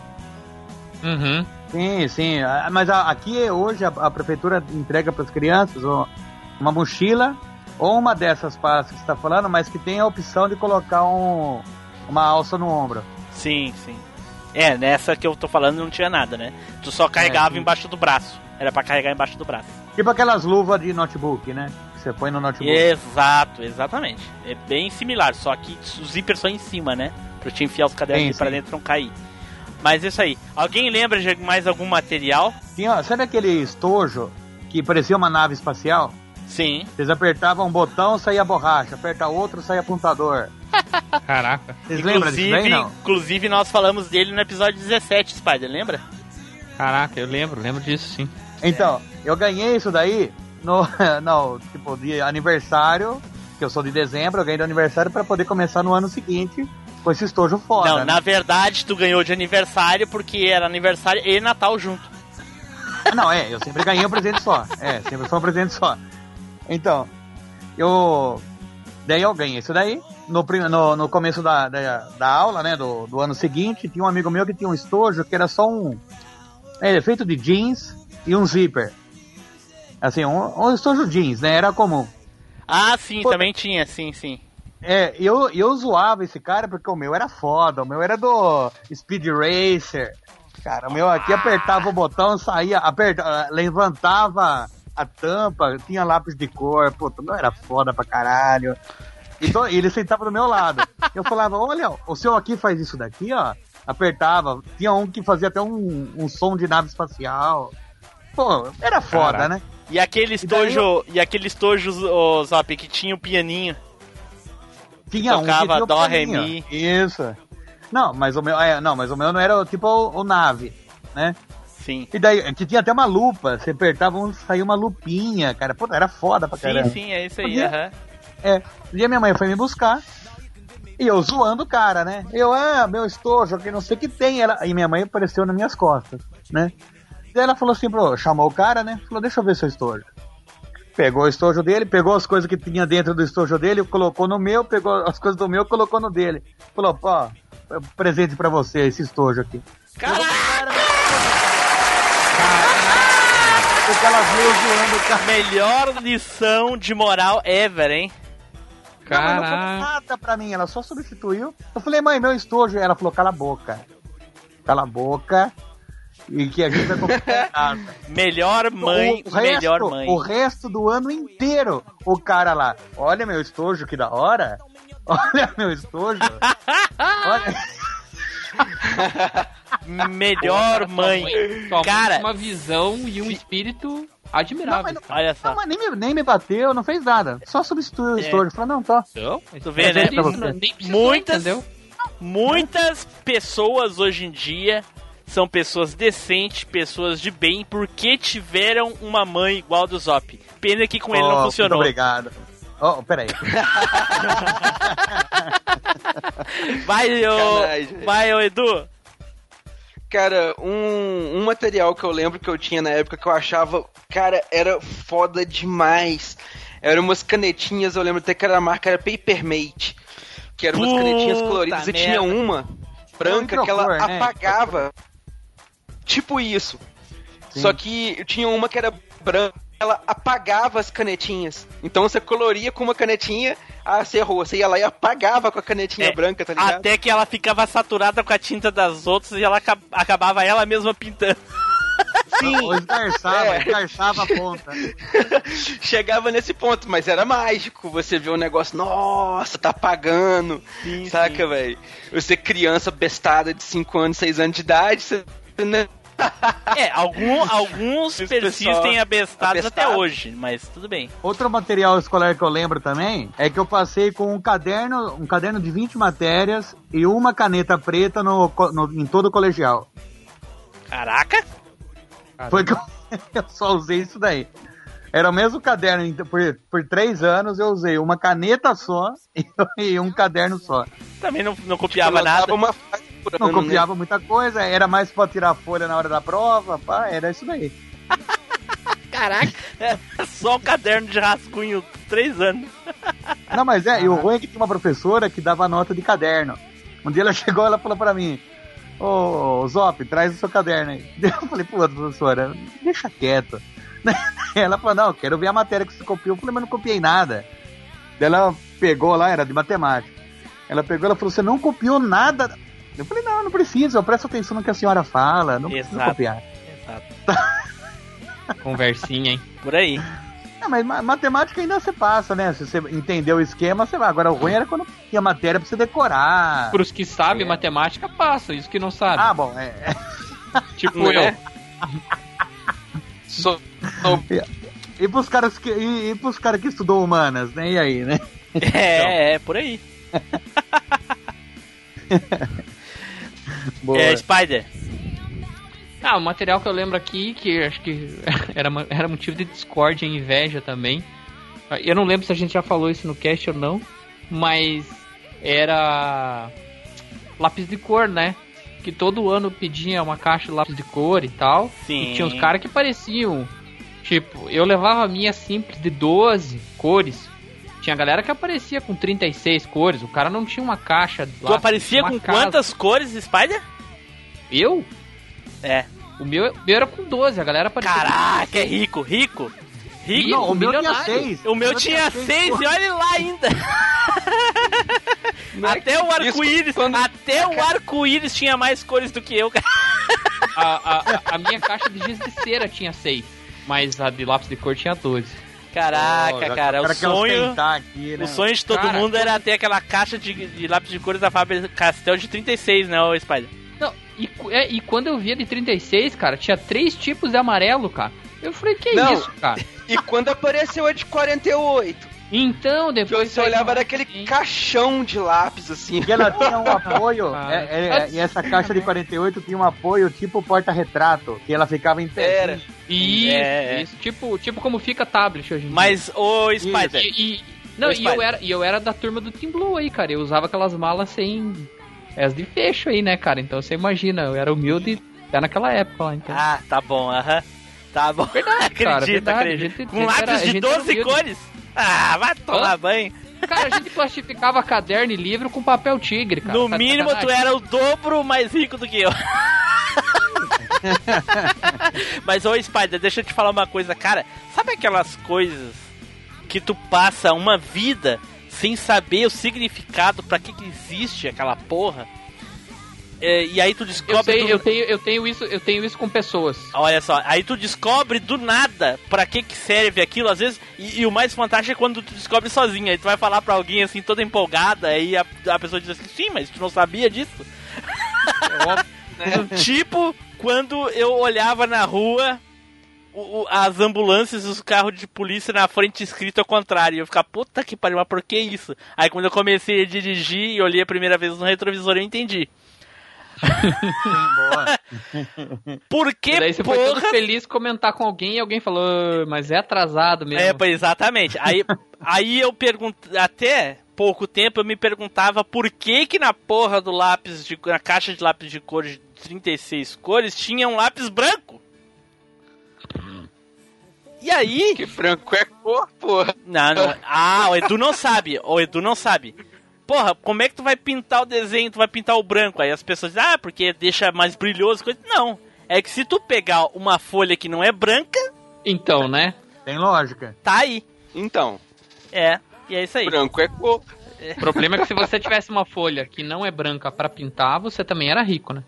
Uhum. Sim, sim. Ah, Mas a- aqui hoje a, a prefeitura entrega para as crianças uma mochila ou uma dessas pastas que você está falando, mas que tem a opção de colocar um, uma alça no ombro. Sim, sim. É, nessa que eu tô falando não tinha nada, né? Tu só carregava sim. embaixo do braço. Era pra carregar embaixo do braço. Tipo aquelas luvas de notebook, né? Que você põe no notebook. Exato, exatamente. É bem similar, só que os zippers são em cima, né? Pra te enfiar os cadernos Sim, ali pra sim. dentro e não cair. Mas isso aí. Alguém lembra de mais algum material? Tinha, sabe aquele estojo que parecia uma nave espacial? Sim. Vocês apertavam um botão, saía borracha. Aperta outro, saía apontador. Caraca. Vocês lembram disso Inclusive, daí, não? inclusive, nós falamos dele no episódio 17, Spider, lembra? Caraca, eu lembro, lembro disso sim. Então, eu ganhei isso daí no, no tipo de aniversário, que eu sou de dezembro, eu ganhei de aniversário para poder começar no ano seguinte com esse estojo foda. não, né? na verdade, tu ganhou de aniversário porque era aniversário e Natal junto. Não, é, eu sempre ganhei um presente só. É, sempre foi um presente só. Então, eu. Daí eu ganhei isso daí. No, no, no começo da, da, da aula, né, do, do ano seguinte, tinha um amigo meu que tinha um estojo que era só um. É, feito de jeans e um zíper. Assim, um, um estojo jeans, né? Era comum. Ah, sim, Pô. também tinha, sim, sim. É, eu, eu zoava esse cara porque o meu era foda, o meu era do Speed Racer. Cara, o meu aqui apertava o botão, saía, aperta, levantava a tampa, tinha lápis de cor, pô, o meu era foda pra caralho. Então, ele sentava do meu lado. Eu falava, olha, o seu aqui faz isso daqui, ó. Apertava. Tinha um que fazia até um, um som de nave espacial. Pô, era foda, Caraca. né? E aquele daí estojo, e aquele estojo, ô, Zop, que tinha o pianinho. Tinha um que Tocava tinha o dó, ré, mi. Isso. Não, mas o meu, é, não, mas o meu não era tipo o, o nave, né? Sim. E daí, que tinha até uma lupa, você apertava um, saía uma lupinha, cara. Pô, era foda pra Sim, caramba. sim, é isso aí, aham. É. Um dia minha mãe foi me buscar. E eu zoando o cara, né? Eu, ah, meu estojo, que não sei o que tem. Ela, e minha mãe apareceu nas minhas costas, né? Daí ela falou assim, pro, chamou o cara, né? Falou, deixa eu ver seu estojo. Pegou o estojo dele, pegou as coisas que tinha dentro do estojo dele, colocou no meu, pegou as coisas do meu, colocou no dele. Falou, pô, presente pra você, esse estojo aqui. Caraca! Ela zoando o cara. Melhor lição de moral ever, hein? Não, mas não Caraca. nada pra mim, ela só substituiu. Eu falei, mãe, meu estojo. Ela falou, cala a boca. Cala a boca. E que a gente vai comprar casa. Melhor mãe, o, o resto, melhor mãe. O resto do ano inteiro, o cara lá, olha meu estojo, que da hora. Olha meu estojo. olha. Melhor mãe. Tua Cara, uma visão e um espírito Não, admirável. mas, não, olha só. não, mas nem, me, nem me bateu, não fez nada. Só substituiu o É. estojo. Falou, não, tá. Então, Tu vê, né? Muitas, entendeu? muitas pessoas hoje em dia são pessoas decentes, pessoas de bem, porque tiveram uma mãe igual a do Zop. Pena que com ele Oh, não muito funcionou. obrigado. Oh, peraí. Vai, ô, vai, ô Edu. Cara, um, um material que eu lembro que eu tinha na época que eu achava, cara, era foda demais. Eram umas canetinhas, eu lembro até que era a marca era Papermate. Que eram umas Puta canetinhas coloridas e tinha merda. uma branca que ela né? Tipo isso. Só que tinha uma que era branca, ela apagava as canetinhas. Então você coloria com uma canetinha, Ah, você errou. Você ia lá e apagava com a canetinha É, branca, tá ligado? Até que ela ficava saturada com a tinta das outras e ela aca- acabava ela mesma pintando. Ou esgarçava, É. esgarçava a ponta. Chegava nesse ponto, mas era mágico. Você vê um negócio, nossa, tá apagando. saca, velho? Você criança bestada de 5 anos, 6 anos de idade, você... né? É, algum, alguns Esse persistem pessoal abestados até hoje, mas tudo bem. Outro material escolar que eu lembro também é que eu passei com um caderno, um caderno de 20 matérias e uma caneta preta no, no- em todo o colegial. Caraca! Foi que eu, eu só usei isso daí. Era o mesmo caderno, então, por, por três anos eu usei uma caneta só e, e um caderno só. Também não, não copiava Lançava nada. uma por Não ano, né? copiava muita coisa, era mais pra tirar folha na hora da prova, pá, era isso daí. Caraca! É só um caderno de rascunho, três anos. Não, mas é, e o ruim é que tinha uma professora que dava nota de caderno. Um dia ela chegou ela falou pra mim, ô Zop, traz o seu caderno aí. Eu falei, pô, professora, deixa quieto. Ela falou, não, quero ver a matéria que você copiou. Eu falei, mas não copiei nada. Daí ela pegou lá, era de matemática. Ela pegou, ela falou, você não copiou nada. Eu falei, não, não precisa, eu presto atenção no que a senhora fala, não precisa Exato. copiar. Exato. Conversinha, hein? Por aí. Não, mas ma- matemática ainda você passa, né? Se você entendeu o esquema, você vai. Agora o ruim era quando tinha matéria pra você decorar. Pros que sabem matemática, passa. Isso que não sabe. Ah, bom, é. tipo Não eu. é? Só- só- E pros caras que, e, e pros caras que estudou humanas, né? E aí, né? É, é, por aí. Boa. É, Spider. Ah, o material que eu lembro aqui, que acho que era, era motivo de discórdia e inveja também. Eu não lembro se a gente já falou isso no cast ou não, mas era lápis de cor, né? Que todo ano pedia uma caixa de lápis de cor e tal. Sim. E tinha uns caras que pareciam. Tipo, eu levava a minha simples de 12 cores. Tinha galera que aparecia com 36 cores. O cara não tinha uma caixa. de Tu aparecia com casa. quantas cores, Spider? Eu? É. O meu, meu era com 12, a galera aparecia. com Caraca, é rico, rico. Rico. Não, o meu tinha milionário. seis. O meu tinha seis e olha lá ainda. até o arco-íris, quando- até o arco-íris tinha mais cores do que eu, cara. a, a, a minha caixa de giz de cera tinha 6, mas a de lápis de cor tinha 12. Caraca, já- cara, o sonho, aqui, né? o sonho de todo Cara, mundo era ter aquela caixa de, de lápis de cores da Faber Castell de 36, né, ô Spider? Não, e, é, e quando eu via de 36, cara, tinha três tipos de amarelo, cara. Eu falei, que Não. isso, cara? E quando apareceu a de 48, Então, que depois. você olhava daquele caixão de lápis, assim. E ela tinha um apoio, Ah. é, é, e essa caixa de 48 tinha um apoio tipo porta-retrato, que ela ficava em pé. Era. Isso, É, é. isso. Tipo, tipo como fica tablet hoje em dia. Mas, ô Spider, E, e- não, Ô, e Spider. eu, era, e eu era da turma do Team Blue aí, cara. Eu usava aquelas malas sem. As de fecho aí, né, cara? Então você imagina, eu era humilde até naquela época lá, então. Ah, tá bom, aham. Tá bom. Verdade, acredito, cara, verdade. acredito. A gente- Com lápis de gente era 12 humilde. cores? Ah, vai tomar Hã? banho. Cara, a gente plastificava caderno e livro com papel tigre, cara. no Tá mínimo, tu era o dobro mais rico do que eu. Mas, ô Spider, deixa eu te falar uma coisa, cara. Sabe aquelas coisas que tu passa uma vida sem saber o significado pra que, que existe aquela porra? É, e aí tu Eu, descobre. sei, do- eu, tenho, eu, tenho isso, eu tenho isso com pessoas. Olha só, aí tu descobre do nada pra que que serve aquilo, às vezes, e, e o mais fantástico é quando tu descobre sozinho, aí tu vai falar pra alguém assim, toda empolgada, aí a, a pessoa diz assim, sim, mas tu não sabia disso? tipo, quando eu olhava na rua o- o- as ambulâncias e os carros de polícia na frente escrito ao contrário, e eu ficava, puta que pariu, mas por que isso? Aí quando eu comecei a dirigir e olhei a primeira vez no retrovisor, eu entendi. Por que E daí você foi todo porra feliz comentar com alguém e alguém falou, "Ah, mas é atrasado mesmo. É, pois, exatamente. Aí, aí eu pergunto, até pouco tempo eu me perguntava por que que na porra do lápis, de, na caixa de lápis de cor de 36 cores, tinha um lápis branco. E aí... Que branco é cor, porra. Não, não. Ah, o Edu não sabe. O Edu não sabe. Porra, como é que tu vai pintar o desenho? Tu vai pintar o branco? Aí as pessoas dizem, ah, porque deixa mais brilhoso. Coisa. Não. É que se tu pegar uma folha que não é branca, Então, né? Tem lógica. tá aí. Então, É. E é isso aí. Branco é cor. O problema é que se você tivesse uma folha que não é branca pra pintar, você também era rico, né?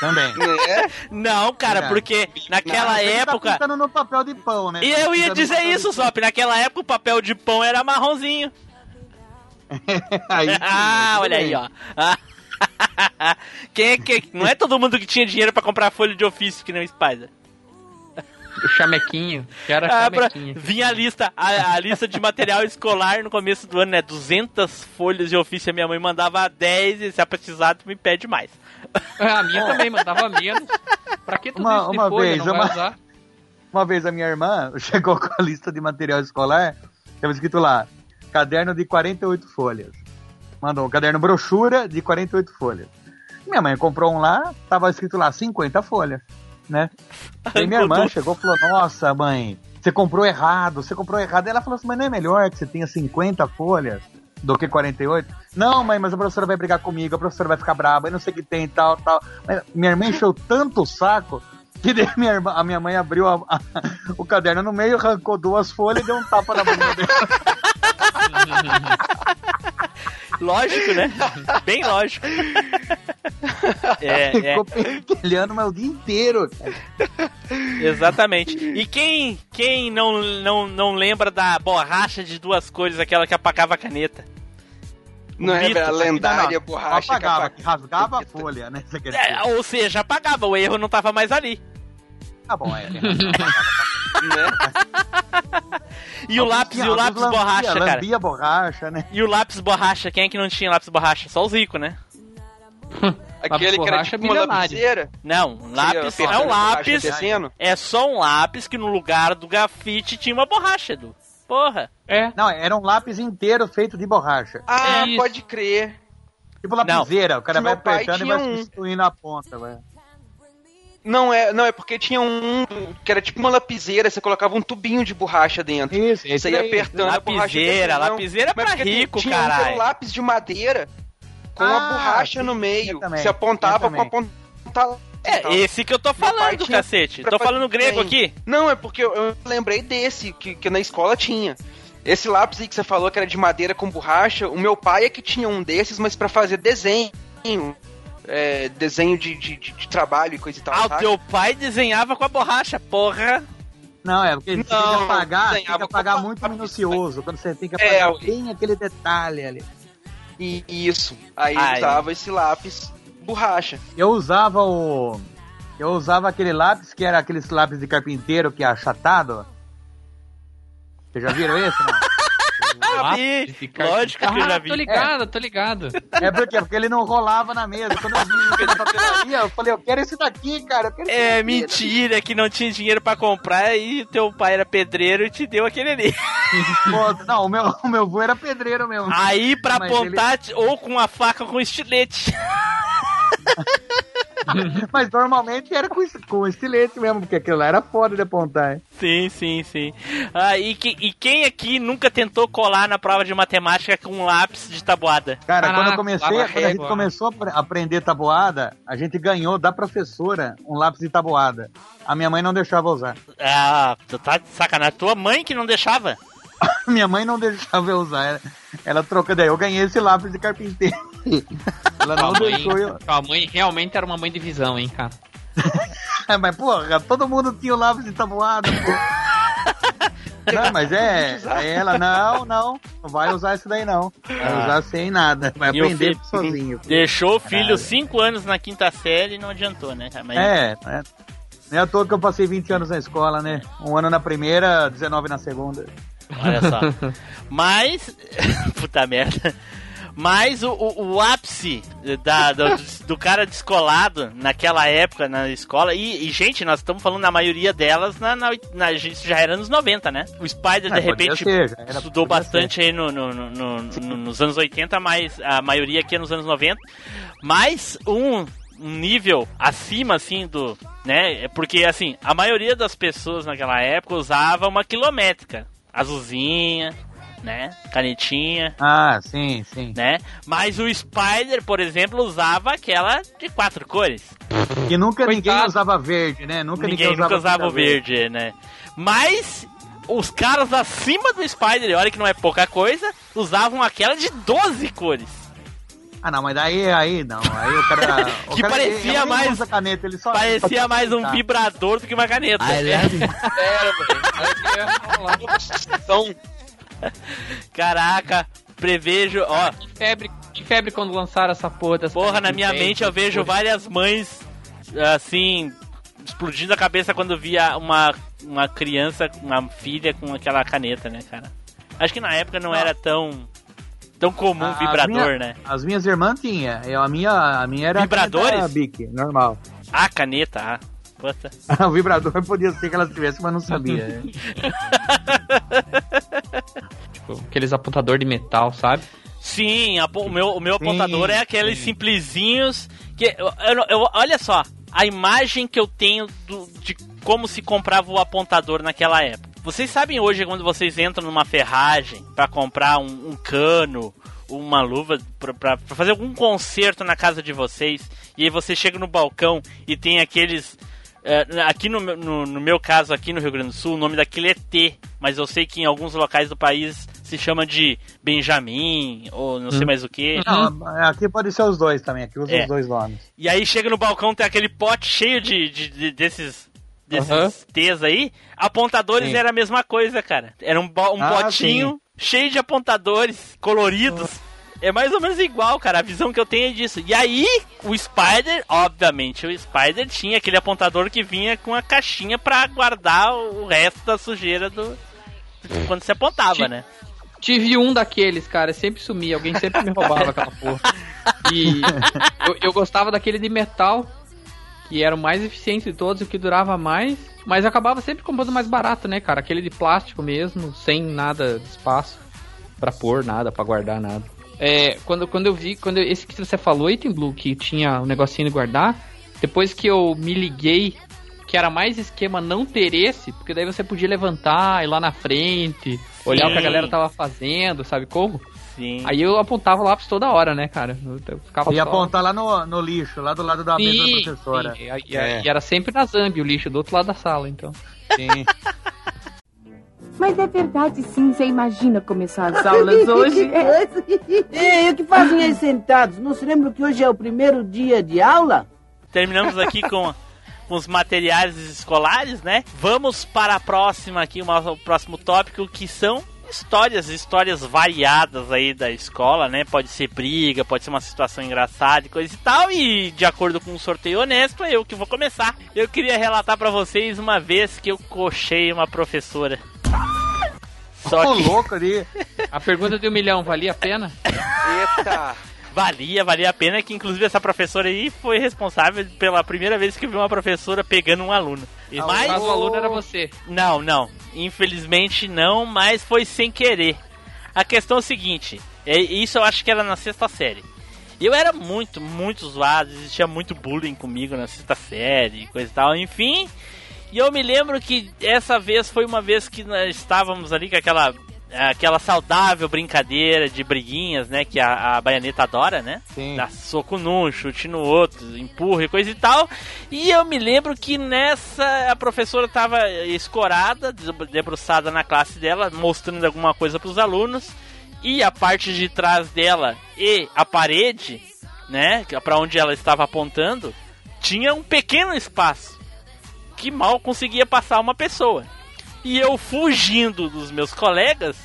Também. É? Não, cara, É. porque naquela Você tá época. pintando no papel de pão, né? E eu ia dizer isso, Sop. Naquela época o papel de pão era marronzinho. Aí sim, ah, olha aí, bem. ó. Quem é que. Não é todo mundo que tinha dinheiro pra comprar folha de ofício que nem o Spider. O chamequinho, que era Ah, pra- chamequinho. vinha a lista, a, a lista de material escolar no começo do ano, né? 200 folhas de ofício, a minha mãe mandava 10 e se precisar tu me pede mais. Ah, A minha também mandava menos. Pra que tudo Uma- isso de uma folha? vez, não vai uma- usar? Uma vez a minha irmã chegou com a lista de material escolar, tava escrito lá, caderno de 48 folhas. Mandou um caderno brochura de 48 folhas. Minha mãe comprou um lá, tava escrito lá 50 folhas, né? Aí minha irmã chegou e falou, nossa mãe, você comprou errado, você comprou errado. Ela falou assim, mas não é melhor que você tenha 50 folhas do que 48? Não, mãe, mas a professora vai brigar comigo, a professora vai ficar braba, eu não sei o que tem, tal, tal. Mas minha irmã encheu tanto o saco que daí minha irmã, a minha mãe abriu a- a- o caderno no meio, arrancou duas folhas e deu um tapa na bunda dele. Lógico, né? Bem lógico. É, é, Ficou pentelhando mas o dia inteiro. cara. exatamente. E quem, quem não, não, não lembra da borracha de duas cores, aquela que apagava a caneta? Não é Vitor, a lendária Não, borracha apagava, que rasgava a folha, né? É, ou seja, apagava, o erro não tava mais ali. Tá bom, é. Né? E o lápis, e o lápis lambia, borracha, cara. Lambia borracha, né? E o lápis borracha, quem é que não tinha lápis borracha? Só os ricos, né? Aquele que era tipo uma milionário. lapiseira. Não, um lápis Tinha é um lápis. É só um lápis que no lugar do grafite tinha uma borracha, Edu. Porra. É. Não, era um lápis inteiro feito de borracha. Ah, Isso. pode crer. Tipo lapiseira, o cara Que vai apertando e vai um. substituindo a ponta, vai. Não é, não é porque tinha um que era tipo uma lapiseira, você colocava um tubinho de borracha dentro. Isso, Você ia apertando a borracha Lapiseira, lapiseira é pra rico, tinha um caralho. um lápis de madeira com Ah, a borracha sim, no tinha meio. também, Você apontava tinha com a ponta. É, esse que eu tô falando, tinha cacete. Tô falando grego desenho. aqui. Não, é porque eu, eu lembrei desse, que, que na escola tinha. Esse lápis aí que você falou que era de madeira com borracha, o meu pai é que tinha um desses, mas pra fazer desenho. É, desenho de, de, de- de trabalho e coisa e tal. Ah, o teu pai desenhava com a borracha, porra. Não, é porque você tem que apagar, tem que desenhava apagar com muito minucioso. Quando você tem que É, apagar ué. bem aquele detalhe ali. E isso. Aí Ai. usava esse lápis borracha. Eu usava o. Eu usava aquele lápis que era aqueles lápis de carpinteiro que é achatado. Vocês já viram esse? Não? Vi. Lógico que eu já Ah, vi. tô ligado, tô ligado. É porque, porque ele não rolava na mesa. Quando eu vi isso na papelaria, eu falei, eu quero esse daqui, cara. Eu quero esse É daqui. mentira que não tinha dinheiro pra comprar e teu pai era pedreiro e te deu aquele ali. Pô, Não, o meu, o meu avô era pedreiro mesmo. Aí pra Mas apontar ou com a faca ou com estilete. Mas normalmente era com, com estilete mesmo, porque aquilo lá era foda de apontar. hein? Sim, sim, sim. Ah, e, que- e quem aqui nunca tentou colar na prova de matemática com um lápis de tabuada? Cara, Caraca, quando eu comecei, quando a gente começou a apre- aprender tabuada, a gente ganhou da professora um lápis de tabuada. A minha mãe não deixava usar. Ah, tu tá de sacanagem. Tua mãe que não deixava? Minha mãe não deixava eu usar. Ela, ela trocou daí. Eu ganhei esse lápis de carpinteiro. Ela não Tua mãe, deixou eu. tua mãe realmente era uma mãe de visão, hein, cara. É, mas, porra, todo mundo tinha o lápis de tabuada, pô. Não, mas é, aí ela, não, não, não vai usar isso daí não. Vai Ah. usar sem nada. Vai E aprender filho- sozinho. Deixou o filho 5 anos na quinta série e não adiantou, né? Mas- É, é. Não é à toa que eu passei 20 anos na escola, né? Um ano na primeira, 19 na segunda. Olha só. Mas. Puta merda. Mas o, o, o ápice da, do, do cara descolado naquela época na escola. E, e, gente, nós estamos falando na maioria delas na, na, na- isso já era anos 90, né? O Spider, É, de podia repente, ser, era- estudou bastante aí no, no- no- no- no- nos anos 80, mas a maioria aqui é nos anos 90. Mas um, um nível acima, assim, do. né? É Porque, assim, a maioria das pessoas naquela época usava uma quilométrica. Azulzinha, né? Canetinha, Ah, sim, sim. né? Mas o Spider, por exemplo, usava aquela de quatro cores. E nunca ninguém Coitado. usava verde, né? Nunca ninguém, Ninguém nunca usava o verde, né? Mas os caras acima do Spider, olha que não é pouca coisa, usavam aquela de 12 cores. Ah, não, mas daí, aí, não. Aí o cara. O Que cara, parecia ele nem mais- usa caneta, ele só. Parecia mais um Tá. vibrador do que uma caneta. Ah, ele é? Então, Caraca, prevejo, ó, Que febre, que febre quando lançaram essa porra dessa porra, na minha mente eu vejo porra. várias mães assim explodindo a cabeça quando via uma uma criança, uma filha com aquela caneta, né, cara? Acho que na época não era tão tão comum As vibrador, minha- né? As minhas irmãs tinham. Eu, a, minha, a minha era. a Vibradores? Bic, normal. Ah, caneta, ah. Puta. o vibrador podia ser que elas tivessem, mas não sabia. Tipo, aqueles apontador de metal, sabe? Sim, a- o meu, o meu Sim, apontador é aqueles sim. simplesinhos que eu, eu- eu- olha só, a imagem que eu tenho do- de como se comprava o apontador naquela época. Vocês sabem hoje quando vocês entram numa ferragem pra comprar um, um cano, uma luva pra, pra- pra fazer algum conserto na casa de vocês e aí você chega no balcão e tem aqueles é, aqui no, meu- no, no meu caso, aqui no Rio Grande do Sul, o nome daquele é T, mas eu sei que em alguns locais do país se chama de Benjamin, ou não sei mais o que. Não, aqui pode ser os dois também, aqui usa É. os dois nomes. E aí chega no balcão, tem aquele pote cheio de, de- de- desses, desses. T's aí. Apontadores Sim. era a mesma coisa, cara. Era um, bo- um Ah, potinho cheio de apontadores coloridos. É mais ou menos igual, cara. A visão que eu tenho é disso. E aí, o Spider, obviamente, o Spider tinha aquele apontador que vinha com a caixinha pra guardar o resto da sujeira do. Quando se apontava, né? Tive um daqueles, cara, sempre sumia, alguém sempre me roubava aquela porra. E eu, eu gostava daquele de metal, que era o mais eficiente de todos, o que durava mais, mas acabava sempre comprando mais barato, né, cara? Aquele de plástico mesmo, sem nada de espaço pra pôr nada, pra guardar nada. É, quando, quando eu vi, quando eu- esse que você falou, Item Blue, que tinha um negocinho de guardar, depois que eu me liguei que era mais esquema não ter esse, porque daí você podia levantar, ir lá na frente, olhar o que a Sim. galera tava fazendo, sabe como? Sim. Aí eu apontava o lápis toda hora, né, cara? Eu, ficava E só- apontar lá no, no lixo, lá do lado da mesa Sim, da professora. sim. E, É. e era sempre na Zambi o lixo, do outro lado da sala, então. Sim. Mas é verdade sim, você imagina começar as aulas hoje? É. Ei, o que fazem aí sentados? Não se lembram que hoje é o primeiro dia de aula? Terminamos aqui com, com os materiais escolares, né? Vamos para a próxima aqui, uma- o próximo tópico que são histórias, histórias variadas aí da escola, né? Pode ser briga, pode ser uma situação engraçada e coisa e tal. E de acordo com um sorteio honesto, é eu que vou começar. Eu queria relatar para vocês uma vez que eu cochei uma professora. Só que louco ali. A pergunta de um milhão, valia a pena? eita. valia, valia a pena que inclusive essa professora aí foi responsável pela primeira vez que eu vi uma professora pegando um aluno. Mas caso, o aluno era você. Não, não. Infelizmente não, mas foi sem querer. A questão é o seguinte: é, isso eu acho que era na sexta série. Eu era muito, muito zoado, existia muito bullying comigo na sexta série, coisa e tal, enfim. E eu me lembro que essa vez foi uma vez que nós estávamos ali com aquela, aquela saudável brincadeira de briguinhas, né? Que a, a baianeta adora, né? Sim. Dá soco num, chute no outro, empurra e coisa e tal. E eu me lembro que nessa a professora estava escorada, debruçada na classe dela, mostrando alguma coisa para os alunos. E a parte de trás dela e a parede, né, para onde ela estava apontando, tinha um pequeno espaço que mal conseguia passar uma pessoa. E eu fugindo dos meus colegas,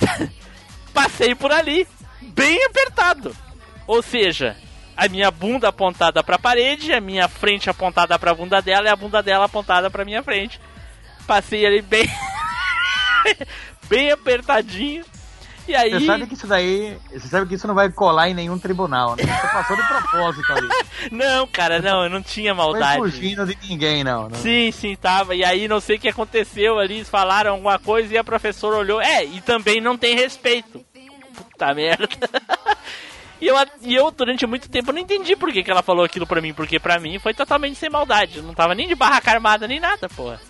passei por ali, bem apertado. Ou seja, a minha bunda apontada para a parede, a minha frente apontada para a bunda dela e a bunda dela apontada para minha frente. Passei ali bem bem apertadinho. E aí Você sabe que isso daí. Você sabe que isso não vai colar em nenhum tribunal, né? Você passou de propósito ali. Não, cara, não, eu não tinha Não foi maldade. fugindo de ninguém, não. não. Sim, sim, tava. E aí não sei o que aconteceu ali, eles falaram alguma coisa e a professora olhou. É, e também não tem respeito. Puta merda. E eu, e eu, durante muito tempo, não entendi por que, que ela falou aquilo pra mim, porque pra mim foi totalmente sem maldade. Eu não tava nem de barraca armada nem nada, porra.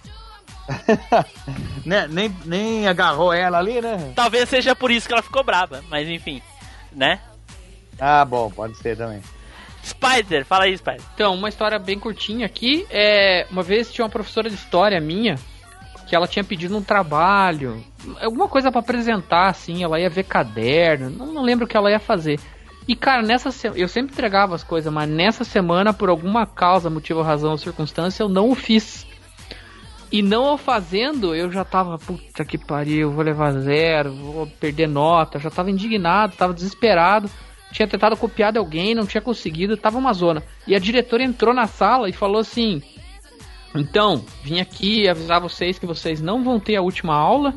Né, nem, nem agarrou ela ali, né? Talvez seja por isso que ela ficou brava, mas enfim, né? Ah, bom, pode ser também. Spider, fala aí, Spider. Então, uma história bem curtinha aqui. É, uma vez tinha uma professora de história minha, que ela tinha pedido um trabalho, alguma coisa pra apresentar, assim, ela ia ver caderno, não, não lembro o que ela ia fazer. E cara, nessa se... eu sempre entregava as coisas, mas nessa semana, por alguma causa, motivo, razão ou circunstância, eu não o fiz. E não fazendo, eu já tava, puta que pariu, vou levar zero, vou perder nota, já tava indignado, tava desesperado. Tinha tentado copiar de alguém, não tinha conseguido, tava uma zona. E a diretora entrou na sala e falou assim: Então, vim aqui avisar vocês que vocês não vão ter a última aula,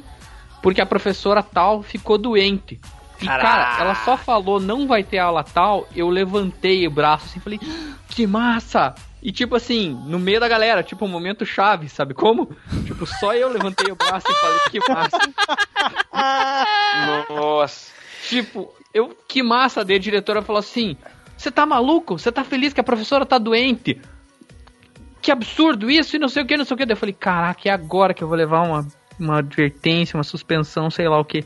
porque a professora tal ficou doente. E cara, ela só falou não vai ter aula tal, eu levantei o braço assim, falei, que massa! E tipo assim, no meio da galera, tipo um momento chave, sabe como? Tipo, só eu levantei o braço e falei, que massa. Nossa. Tipo, eu, que massa, a diretora falou assim: Você tá maluco? Você tá feliz que a professora tá doente? Que absurdo isso e não sei o que, não sei o que. Daí eu falei: Caraca, é agora que eu vou levar uma, uma advertência, uma suspensão, sei lá o que.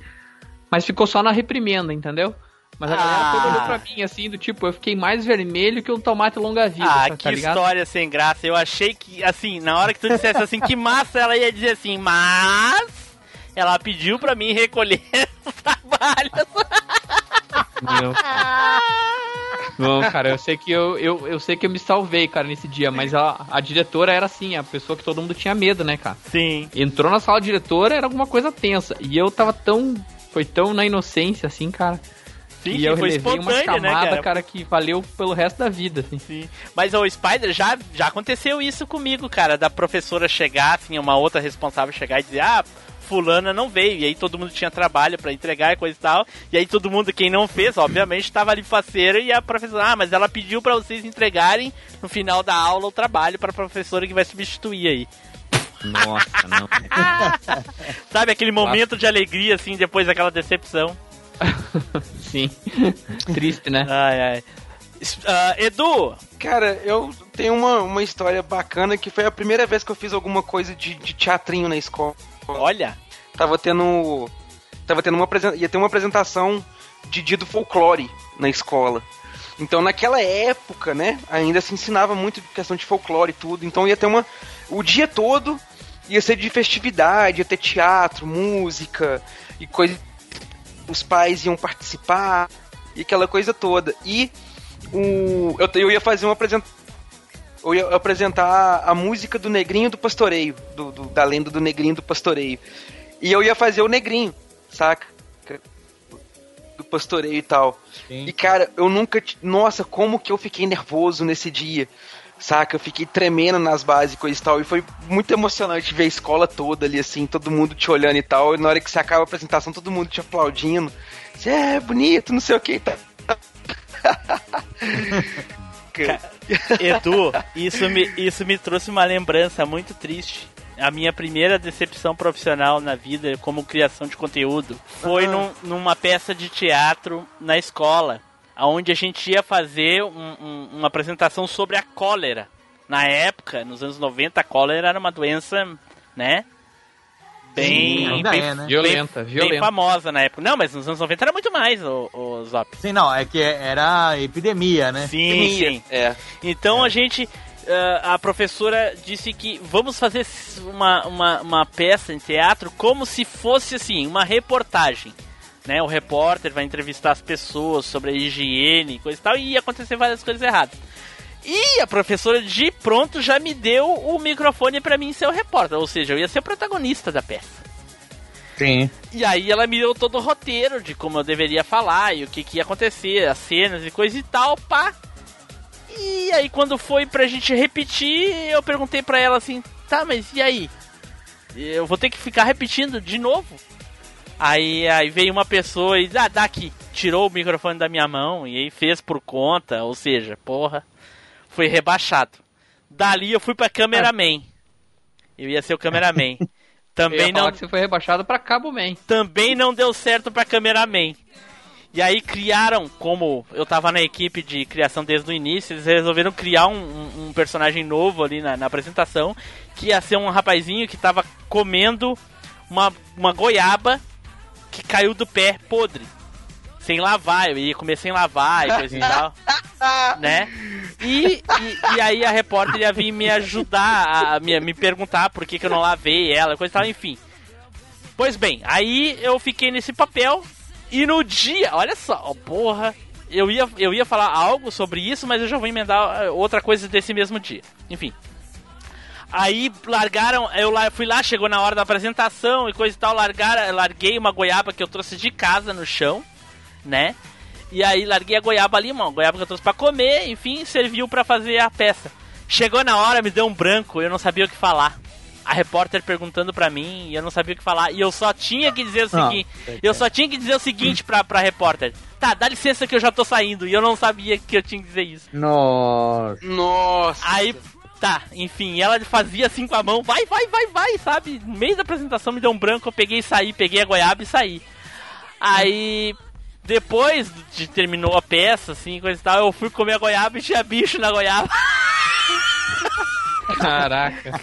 Mas ficou só na reprimenda, entendeu? Mas a galera Ah. toda olhou pra mim assim, do tipo, eu fiquei mais vermelho que um tomate longa-vida, Ah, tá, que tá história sem graça. Eu achei que, assim, na hora que tu dissesse assim, que massa, ela ia dizer assim, mas ela pediu pra mim recolher os trabalhos. Não. Não, cara, eu sei que eu, eu, eu sei que eu me salvei, cara, nesse dia, mas a, a diretora era assim, a pessoa que todo mundo tinha medo, né, cara? Sim. Entrou na sala diretora, era alguma coisa tensa. E eu tava tão. Foi tão na inocência, assim, cara. Sim, e sim, eu foi relevei uma espontâneo, né, chamada, cara? cara, que valeu pelo resto da vida, assim. Sim. Mas o Spider já, já aconteceu isso comigo, cara, da professora chegar, assim, uma outra responsável chegar e dizer, ah, fulana não veio, e aí todo mundo tinha trabalho pra entregar e coisa e tal, e aí todo mundo, quem não fez, obviamente, tava ali faceiro e a professora, ah, mas ela pediu pra vocês entregarem no final da aula o trabalho pra professora que vai substituir aí. Nossa, não. Sabe aquele momento de alegria, assim, depois daquela decepção? Sim. Triste, né? Ai, ai. Ah, Edu, Cara, eu tenho uma, uma história bacana que foi a primeira vez que eu fiz alguma coisa de, de teatrinho na escola. olha, Tava tendo. Tava tendo uma ia ter uma apresentação de dia do folclore na escola. Então naquela época, né, ainda se ensinava muito de questão de folclore e tudo. Então ia ter uma. O dia todo ia ser de festividade, ia ter teatro, música e coisa. Os pais iam participar e aquela coisa toda. E o, eu, eu ia fazer uma apresentação. Eu ia apresentar a música do Negrinho do Pastoreio, do, do- da lenda do Negrinho do Pastoreio. E eu ia fazer o Negrinho, saca? Do Pastoreio e tal. E cara, eu nunca. Nossa, como que eu fiquei nervoso nesse dia, saca? Eu fiquei tremendo nas bases e coisa e tal. E foi muito emocionante ver a escola toda ali, assim, todo mundo te olhando e tal. E na hora que você acaba a apresentação, todo mundo te aplaudindo. Você é bonito, não sei o que e tal. Edu, isso me, isso me trouxe uma lembrança muito triste. A minha primeira decepção profissional na vida como criação de conteúdo foi num- numa peça de teatro na escola, onde a gente ia fazer um- um- uma apresentação sobre a cólera. Na época, nos anos 90, a cólera era uma doença, né? Bem, Sim, ainda bem, é, né? Violenta, bem violenta. famosa na época. Não, mas nos anos 90 era muito mais, o, o Zop. Sim, não, é que era epidemia, né? Sim, sim. É. Então a gente. ah, a professora disse que vamos fazer uma, uma, uma peça em teatro como se fosse assim, uma reportagem. Né? O repórter vai entrevistar as pessoas sobre a higiene e coisa e tal, e ia acontecer várias coisas erradas. E a professora de pronto já me deu o microfone pra mim ser o repórter, ou seja, eu ia ser o protagonista da peça. Sim. E aí ela me deu todo o roteiro de como eu deveria falar e o que, que ia acontecer, as cenas e coisa e tal, pá. E aí quando foi pra gente repetir, eu perguntei pra ela assim, tá, mas e aí? Eu vou ter que ficar repetindo de novo? Aí, aí veio uma pessoa e ah, dá aqui, tirou o microfone da minha mão e aí fez por conta, ou seja, porra, foi rebaixado. Dali eu fui pra cameraman. Eu ia ser o cameraman. Também não que você foi rebaixado pra Cabo Man. também não deu certo pra cameraman. E aí criaram, como eu tava na equipe de criação desde o início, eles resolveram criar um, um- um personagem novo ali na, na apresentação, que ia ser um rapazinho que tava comendo uma, uma goiaba que caiu do pé podre. Sem lavar, eu ia comer sem lavar e coisa e tal. né? E, e, e aí a repórter ia vir me ajudar, a, a me, me perguntar por que, que eu não lavei ela, coisa e tal, enfim. Pois bem, aí eu fiquei nesse papel e no dia, olha só, ó, porra, eu ia, eu ia falar algo sobre isso, mas eu já vou emendar eh, outra coisa desse mesmo dia. Enfim. Aí largaram, eu lá- fui lá, chegou na hora da apresentação e coisa e tal, largaram, larguei uma goiaba que eu trouxe de casa no chão, né? E aí larguei a goiaba ali, uma goiaba que eu trouxe pra comer, enfim, serviu pra fazer a peça. Chegou na hora, me deu um branco, eu não sabia o que falar. A repórter perguntando pra mim, e eu não sabia o que falar, e eu só tinha que dizer o Ah, seguinte, eu só tinha que dizer o seguinte pra, pra repórter. Tá, dá licença que eu já tô saindo, e eu não sabia que eu tinha que dizer isso. Nossa. Nossa. Aí, tá, enfim, ela fazia assim com a mão, vai, vai, vai, vai, sabe? No meio da apresentação me deu um branco, eu peguei e saí, peguei a goiaba e saí. Aí, depois de terminou a peça, assim, coisa e tal, eu fui comer a goiaba e tinha bicho na goiaba. Caraca.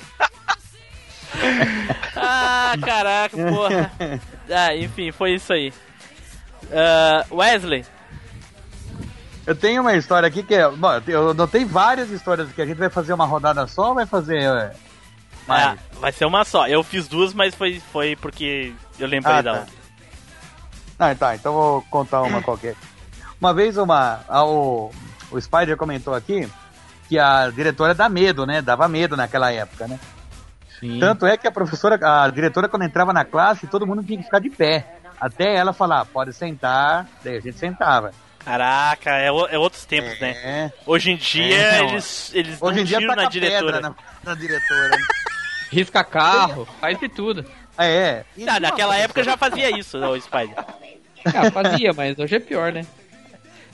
ah, caraca, porra. Ah, enfim, foi isso aí. Ah, Wesley, Eu tenho uma história aqui que é. Bom, eu notei várias histórias que a gente vai fazer uma rodada só ou vai fazer. é, mais? ah, vai ser uma só. Eu fiz duas, mas foi, foi porque eu lembrei Ah, da tá. outra. Ah, tá, então vou contar uma qualquer. Uma vez uma. a- o, o Spider comentou aqui que a diretora dá medo, né? Dava medo naquela época, né? Sim. Tanto é que a professora, a diretora, quando entrava na classe, todo mundo tinha que ficar de pé. Até ela falar, pode sentar, daí a gente sentava. Caraca, é, o- é outros tempos, né? É. Hoje em dia É, não. eles, eles Hoje em dia taca na diretora. na, na diretora. né? Risca carro, faz de tudo. É. E Tá, naquela época já fazia isso, o Spider. Ah, fazia, mas hoje é pior, né?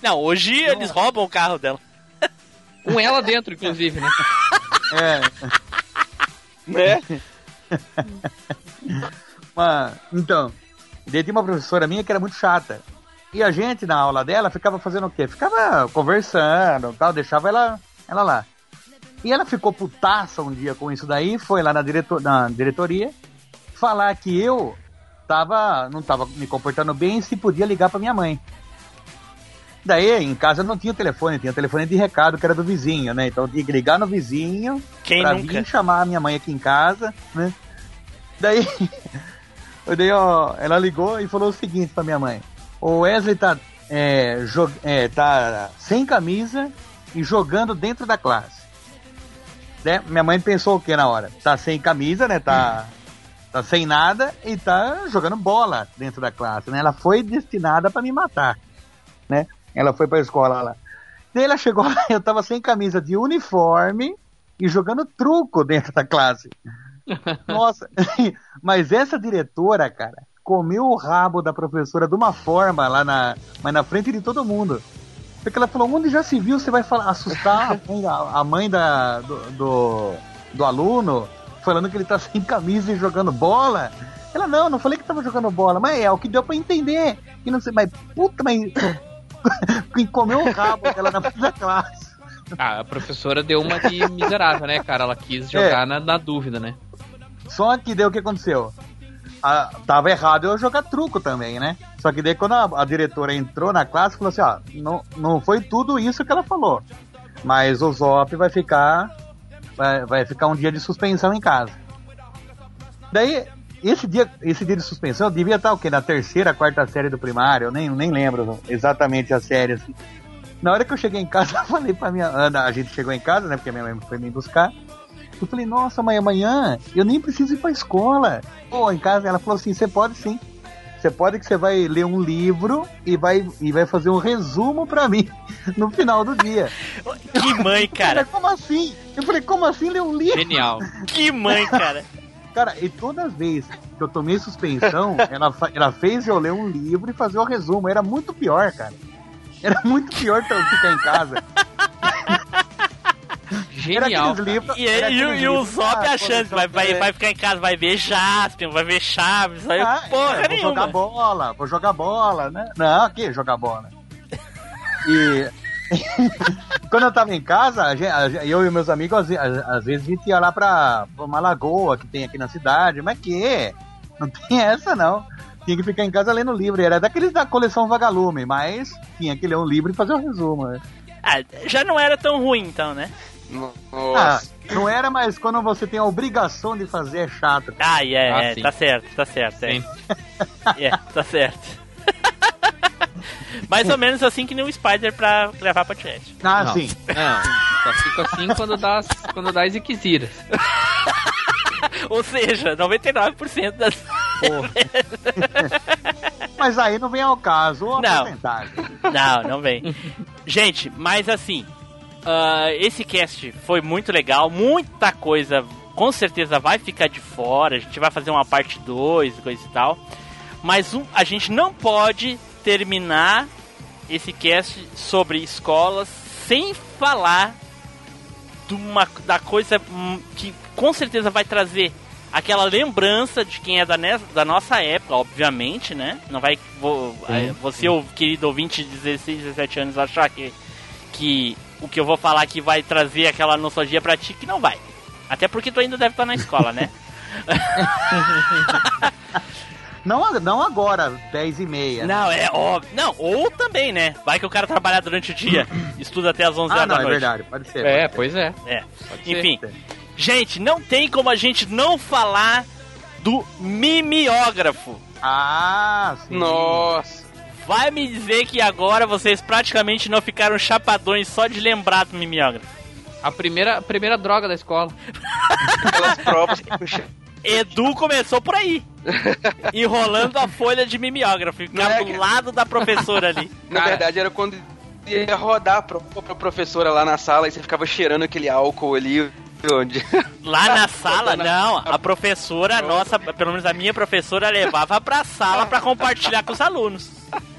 Não, hoje eles roubam o carro dela. Com ela dentro, inclusive, né? É. Né? Uma, então, daí tinha uma professora minha que era muito chata. E a gente, na aula dela, ficava fazendo o quê? Ficava conversando tal, deixava ela, ela lá. E ela ficou putaça um dia com isso daí, foi lá na, diretor, na diretoria falar que eu tava, não tava me comportando bem e se podia ligar pra minha mãe. Daí, em casa não tinha telefone, tinha telefone de recado que era do vizinho, né? Então tinha que ligar no vizinho Quem pra nunca? vir chamar a minha mãe aqui em casa, né? Daí, daí ó, ela ligou e falou o seguinte pra minha mãe: O Wesley tá, é, é, tá sem camisa e jogando dentro da classe. Né? Minha mãe pensou o que na hora? Tá sem camisa, né? Tá, tá sem nada e tá jogando bola dentro da classe, né? Ela foi destinada pra me matar, né? Ela foi pra escola lá. Daí ela chegou lá, eu tava sem camisa de uniforme e jogando truco dentro da classe. Nossa, mas essa diretora, cara, comeu o rabo da professora de uma forma lá na, mas na frente de todo mundo. Porque ela falou, onde já se viu, você vai falar, assustar a mãe, da, do, do, do aluno, falando que ele tá sem camisa e jogando bola. Ela, não, não falei que tava jogando bola, mas é o que deu pra entender. E não sei, mas puta, mas. Quem comeu o rabo dela na frente da classe. Ah, a professora deu uma de miserável, né, cara? Ela quis jogar na, na dúvida, né? Só que daí o que aconteceu? Ah, tava errado eu jogar truco também, né? Só que daí quando a, a diretora entrou na classe, falou assim, ó, não, não foi tudo isso que ela falou. Mas o Zop vai ficar. Vai, vai ficar um dia de suspensão em casa. Daí, esse dia, esse dia de suspensão devia estar o quê? Na terceira, quarta série do primário, eu nem, nem lembro exatamente a série assim. Na hora que eu cheguei em casa, eu falei pra minha Ana, a gente chegou em casa, né? Porque a minha mãe foi me buscar. Eu falei, nossa, mãe, amanhã eu nem preciso ir pra escola. Pô, em casa, ela falou assim, você pode sim. Você pode que você vai ler um livro e vai, e vai fazer um resumo pra mim no final do dia. Que mãe, cara. como assim? Eu falei, como assim ler um livro? Genial. Que mãe, cara. Cara, e toda vez que eu tomei suspensão, ela, ela fez eu ler um livro e fazer o resumo. Era muito pior, cara. Era muito pior eu ficar em casa. Genial. livros. E, e, o- aqueles e o Zop ah, achando que vai, vai, vai ficar em casa, vai ver Jaspion, vai ver Chaves, ver Ah, porra é, vou nenhuma. jogar bola, vou jogar bola, né? Não, aqui, jogar bola. E quando eu tava em casa, a gen- a eu e meus amigos, às, ve- às- às vezes a gente ia lá pra, pra uma lagoa que tem aqui na cidade, mas que? Não tem essa não. Tinha que ficar em casa lendo livro. Era daqueles da coleção Vagalume, mas tinha que ler um livro e fazer um resumo. né? Ah, já não era tão ruim então, né? Ah, não era, mas quando você tem a obrigação de fazer é chato. Ah, é, Ah, é, sim. tá certo, tá certo. É, Sim. é tá certo. Mais ou menos assim que nem o Spider pra gravar podcast. Ah, Não. sim. Não, só fica assim quando dá, as- quando dá as Iquisiras. Ou seja, 99% das. Mas aí não vem ao caso a Não. porcentagem. Não, não vem. Gente, mas assim, ah, esse cast foi muito legal, muita coisa com certeza vai ficar de fora, a gente vai fazer uma parte 2, coisa e tal. Mas um, a gente não pode terminar esse cast sobre escolas sem falar de uma, da coisa hum, que com certeza vai trazer aquela lembrança de quem é da, ne- da nossa época, obviamente, né? Não vai vo- eh, você, o querido ouvinte de 16, 17 anos, achar que, que o que eu vou falar aqui vai trazer aquela nostalgia pra ti, que não vai. Até porque tu ainda deve estar na escola, né? Não, não agora, 10 e meia. Não, é óbvio. Não, ou também, né? Vai que o cara trabalha durante o dia, estuda até as 11 Ah, horas não, da é noite. verdade, pode ser. É, pode ser. pois é. É. Pode ser. Enfim, gente, não tem como a gente não falar do mimeógrafo. Ah, sim. Nossa. Vai me dizer que agora vocês praticamente não ficaram chapadões só de lembrar do mimeógrafo. A primeira, a primeira droga da escola. Aquelas provas que Edu começou por aí. enrolando a folha de mimeógrafo. Ficava é, do lado da professora ali. Na Cara. verdade, era quando ia rodar pra, pra professora lá na sala e você ficava cheirando aquele álcool ali. Onde? Lá na sala, não. A professora, nossa, pelo menos a minha professora, levava pra sala pra compartilhar com os alunos.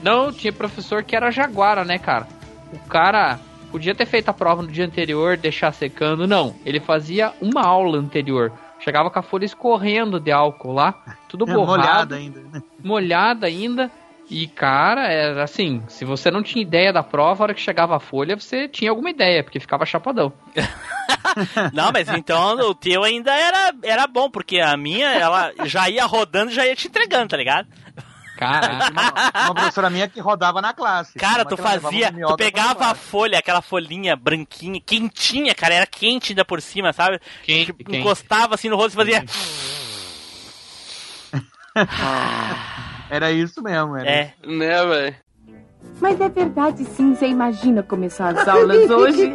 Não, tinha professor que era jaguara, né, cara? O cara podia ter feito a prova no dia anterior, deixar secando. Não, ele fazia uma aula anterior. Chegava com a folha escorrendo de álcool lá, tudo É, borrado, molhada ainda. né? molhada ainda. E, cara, era assim, se você não tinha ideia da prova, a hora que chegava a folha, você tinha alguma ideia, porque ficava chapadão. Não, mas então o teu ainda era, era bom, porque a minha, ela já ia rodando e já ia te entregando, tá ligado? Caraca. Uma, uma professora minha que rodava na classe. Cara, Uma tu fazia, tu pegava a folha, aquela folhinha branquinha, quentinha, cara, era quente ainda por cima, sabe? Quente, Tipo, quente. Encostava assim no rosto e fazia. Era isso mesmo, era. É, Né, velho? Mas é verdade sim, você imagina começar as aulas hoje?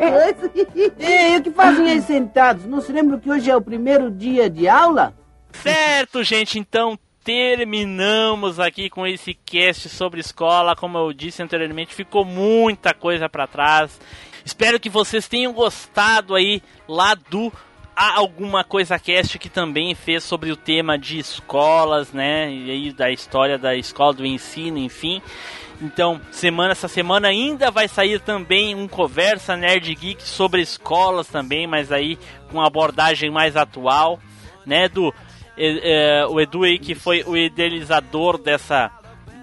Ei, o que fazem aí sentados? Não se lembram que hoje é o primeiro dia de aula? Certo, gente, então terminamos aqui com esse cast sobre escola. Como eu disse anteriormente, ficou muita coisa pra trás. Espero que vocês tenham gostado aí lá do Há alguma coisa cast que também fez sobre o tema de escolas, né? E aí da história da escola do ensino, enfim. Então, semana essa semana ainda vai sair também um conversa nerd geek sobre escolas também, mas aí com abordagem mais atual, né, do é, é, o Edu aí que foi o idealizador dessa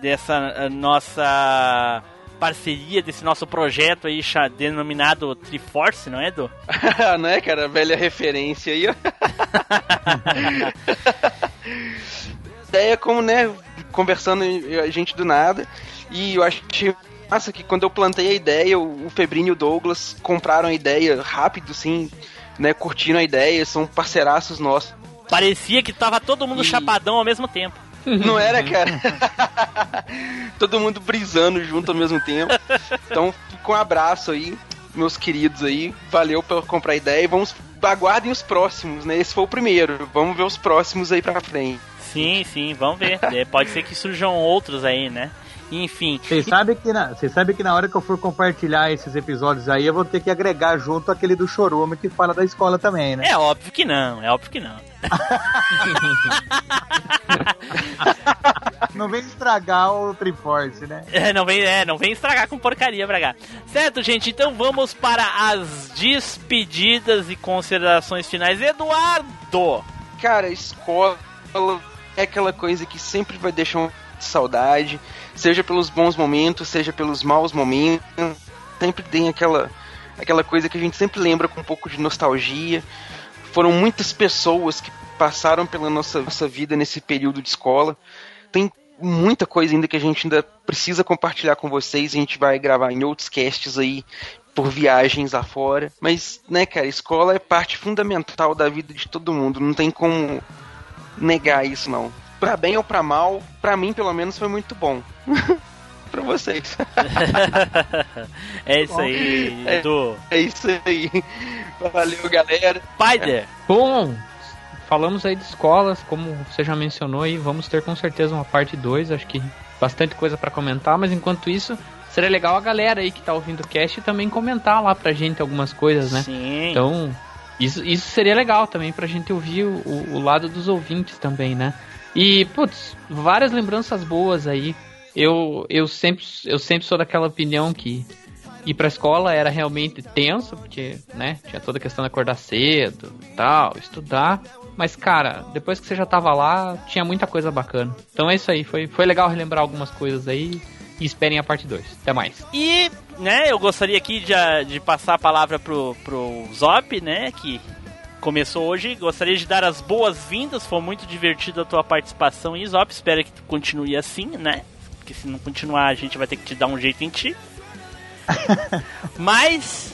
dessa eh, nossa parceria desse nosso projeto aí denominado Triforce, não é, Edu? não é, cara? Velha referência aí, ó. Ideia como, né, conversando a gente do nada. E eu achei massa que quando eu plantei a ideia, o Febrinho e o Douglas compraram a ideia rápido, assim, né, curtiram a ideia, são parceiraços nossos. Parecia que tava todo mundo E- chapadão ao mesmo tempo. Não era, cara? Todo mundo brisando junto ao mesmo tempo. Então, com um abraço aí, meus queridos aí. Valeu por comprar ideia e vamos. Aguardem os próximos, né? Esse foi o primeiro. Vamos ver os próximos aí pra frente. Sim, sim, vamos ver. É, Pode ser que surjam outros aí, né? Enfim. Vocês sabem que, na, sabem que na hora que eu for compartilhar esses episódios aí, eu vou ter que agregar junto aquele do Chorume que fala da escola também, né? É óbvio que não, é óbvio que não. Não vem estragar o Triforce, né? É, não vem, é, não vem estragar com porcaria pra cá. Certo, gente? Então vamos para as despedidas e considerações finais. Eduardo! Cara, escola é aquela coisa que sempre vai deixar saudade, seja pelos bons momentos, seja pelos maus momentos. Sempre tem aquela, aquela coisa que a gente sempre lembra com um pouco de nostalgia. Foram muitas pessoas que passaram pela nossa, nossa vida nesse período de escola. Tem muita coisa ainda que a gente ainda precisa compartilhar com vocês. A gente vai gravar em outros casts aí por viagens afora. Mas, né, cara, escola é parte fundamental da vida de todo mundo. Não tem como negar isso, não. Pra bem ou pra mal, pra mim, pelo menos, foi muito bom. pra vocês. é isso aí, É- Edu. É isso aí. Valeu, galera. Spider! Bom, falamos aí de escolas, como você já mencionou aí, vamos ter com certeza uma parte 2, acho que bastante coisa pra comentar, mas enquanto isso, seria legal a galera aí que tá ouvindo o cast também comentar lá pra gente algumas coisas, né? Sim. Então, isso, isso seria legal também pra gente ouvir o, o- lado dos ouvintes também, né? E, putz, várias lembranças boas aí. Eu, eu, sempre, eu sempre sou daquela opinião que ir pra escola era realmente tenso, porque, né, tinha toda a questão de acordar cedo e tal, estudar. Mas, cara, depois que você já tava lá, tinha muita coisa bacana. Então é isso aí, foi, foi legal relembrar algumas coisas aí. E esperem a parte 2. Até mais. E, né, eu gostaria aqui de, de passar a palavra pro, pro Zop, né, que começou hoje. Gostaria de dar as boas-vindas, foi muito divertido a tua participação aí, Zop. Espero que tu continue assim, né? Porque se não continuar, a gente vai ter que te dar um jeito em ti. Mas,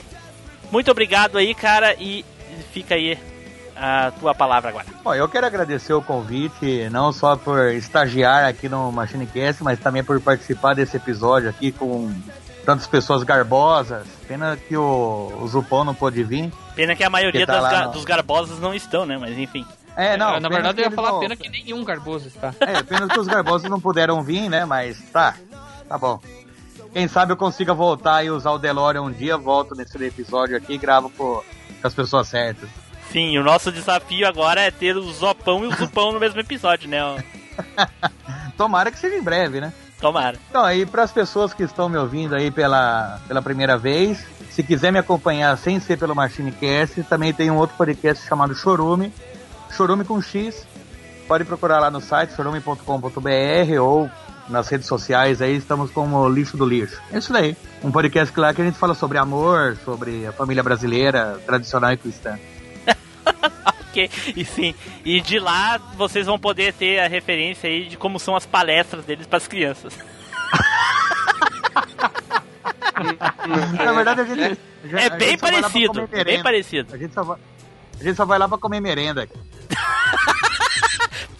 muito obrigado aí, cara, e fica aí a tua palavra agora. Bom, eu quero agradecer o convite, não só por estagiar aqui no MachineCast, mas também por participar desse episódio aqui com tantas pessoas garbosas. Pena que o, o Zupão não pôde vir. Pena que a maioria Que tá no- dos garbosos não estão, né? Mas enfim. É, não. Na verdade, eu ia falar não- pena que nenhum garboso está. É, pena que os garbosos não puderam vir, né? Mas tá, tá bom. Quem sabe eu consiga voltar e usar o DeLorean um dia, volto nesse episódio aqui e gravo com as pessoas certas. Sim, o nosso desafio agora é ter o Zopão e o Zupão no mesmo episódio, né? Tomara que seja em breve, né? Tomara. Então, aí para as pessoas que estão me ouvindo aí pela, pela primeira vez, se quiser me acompanhar sem ser pelo MachineCast, também tem um outro podcast chamado Chorume, Chorume com X. Pode procurar lá no site chorume.com.br ou nas redes sociais aí, estamos como Lixo do Lixo. É isso daí. Um podcast lá que a gente fala sobre amor, sobre a família brasileira, tradicional e cristã. Ok, e sim. E de lá vocês vão poder ter a referência aí de como são as palestras deles para as crianças. Na verdade, a gente. a É gente bem pra parecido, bem parecido. A gente só vai, a gente só vai lá pra comer merenda.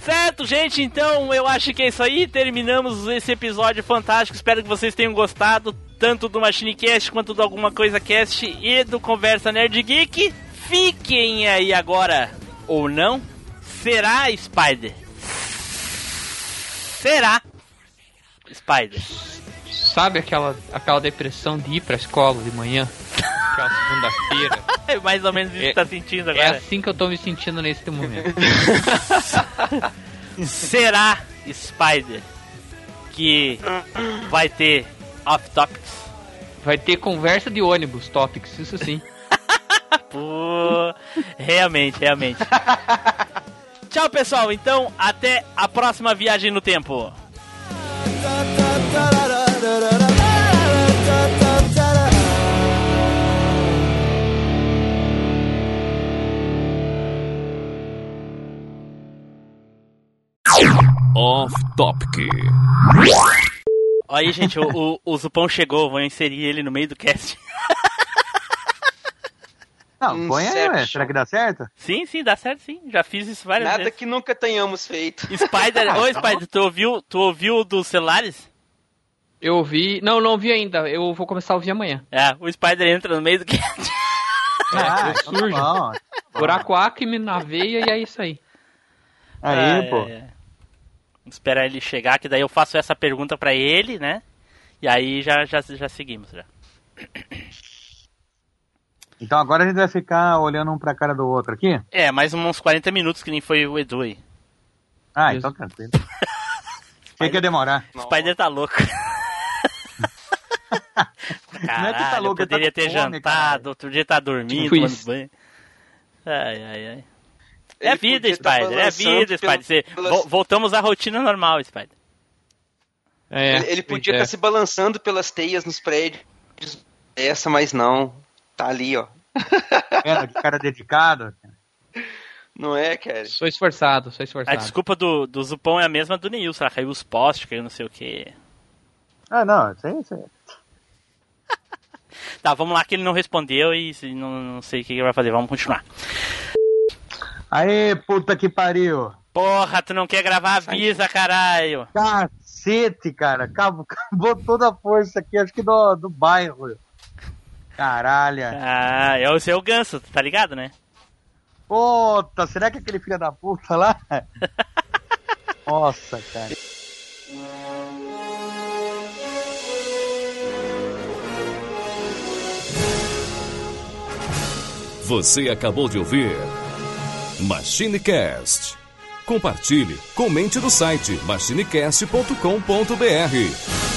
Certo, gente, então eu acho que é isso aí. Terminamos esse episódio fantástico. Espero que vocês tenham gostado, tanto do MachineCast quanto do Alguma Coisa Cast e do Conversa Nerd Geek. Fiquem aí agora, ou não. Será, Spider? Será, Spider? Sabe aquela, aquela depressão de ir pra escola de manhã? Aquela segunda-feira? É mais ou menos isso que É- tá sentindo É agora. assim que eu tô me sentindo nesse momento. Será, Spider, que vai ter Off Topics? Vai ter conversa de ônibus, topics, isso sim. Pô, realmente, realmente. Tchau, pessoal. Então, até a próxima viagem no tempo. Off Topic. Aí, gente, o, o, o Zupão chegou. Vou inserir ele no meio do cast. Não, põe aí. Será que dá certo? Sim, sim, dá certo, sim. Já fiz isso várias Nada vezes. que nunca tenhamos feito. Spider, ô Spider, tu ouviu, tu ouviu dos celulares? Eu ouvi. Não, não ouvi ainda. Eu vou começar a ouvir amanhã. É, o Spider entra no meio do cast. Ah, eu então tá bom. Buraco acme na veia e é isso aí. Aí, Ai, pô. ai, ai. Vamos esperar ele chegar, que daí eu faço essa pergunta pra ele, né? E aí já, já, já seguimos. Já. Então agora a gente vai ficar olhando um pra cara do outro aqui? É, mais uns 40 minutos que nem foi o Edu aí. Ah, Isso. então tranquilo. Achei que ia demorar. O Spider tá louco. Caralho, Não é que tá louco, tá poderia com ter fome, jantado, cara. outro dia tá dormindo, Tipo tomando banho. Ai, ai, ai. É Ele vida, tá Spider, é balançando vida, pelo- Spider. Você- Voltamos à rotina normal, Spider. É, ele, ele podia é. estar se balançando pelas teias nos prédios. Essa, mas não. Tá ali, ó. Pena, que cara dedicado. Não é, cara? Sou esforçado, sou A esforçado. desculpa do, do Zupão é a mesma do Neilson, caiu os postes, caiu não sei o que. Ah, não, isso aí. Tá, vamos lá que ele não respondeu e não, não sei o que ele vai fazer. Vamos continuar. Aê, puta que pariu. Porra, tu não quer gravar? Avisa, caralho. Cacete, cara. Acabou, acabou toda a força aqui, acho que do, do bairro. Caralho. Ah, é o seu ganso, tá ligado, né? Puta, será que é aquele filho da puta lá? Nossa, cara. Você acabou de ouvir MachineCast. Compartilhe, comente no site machinecast.com.br.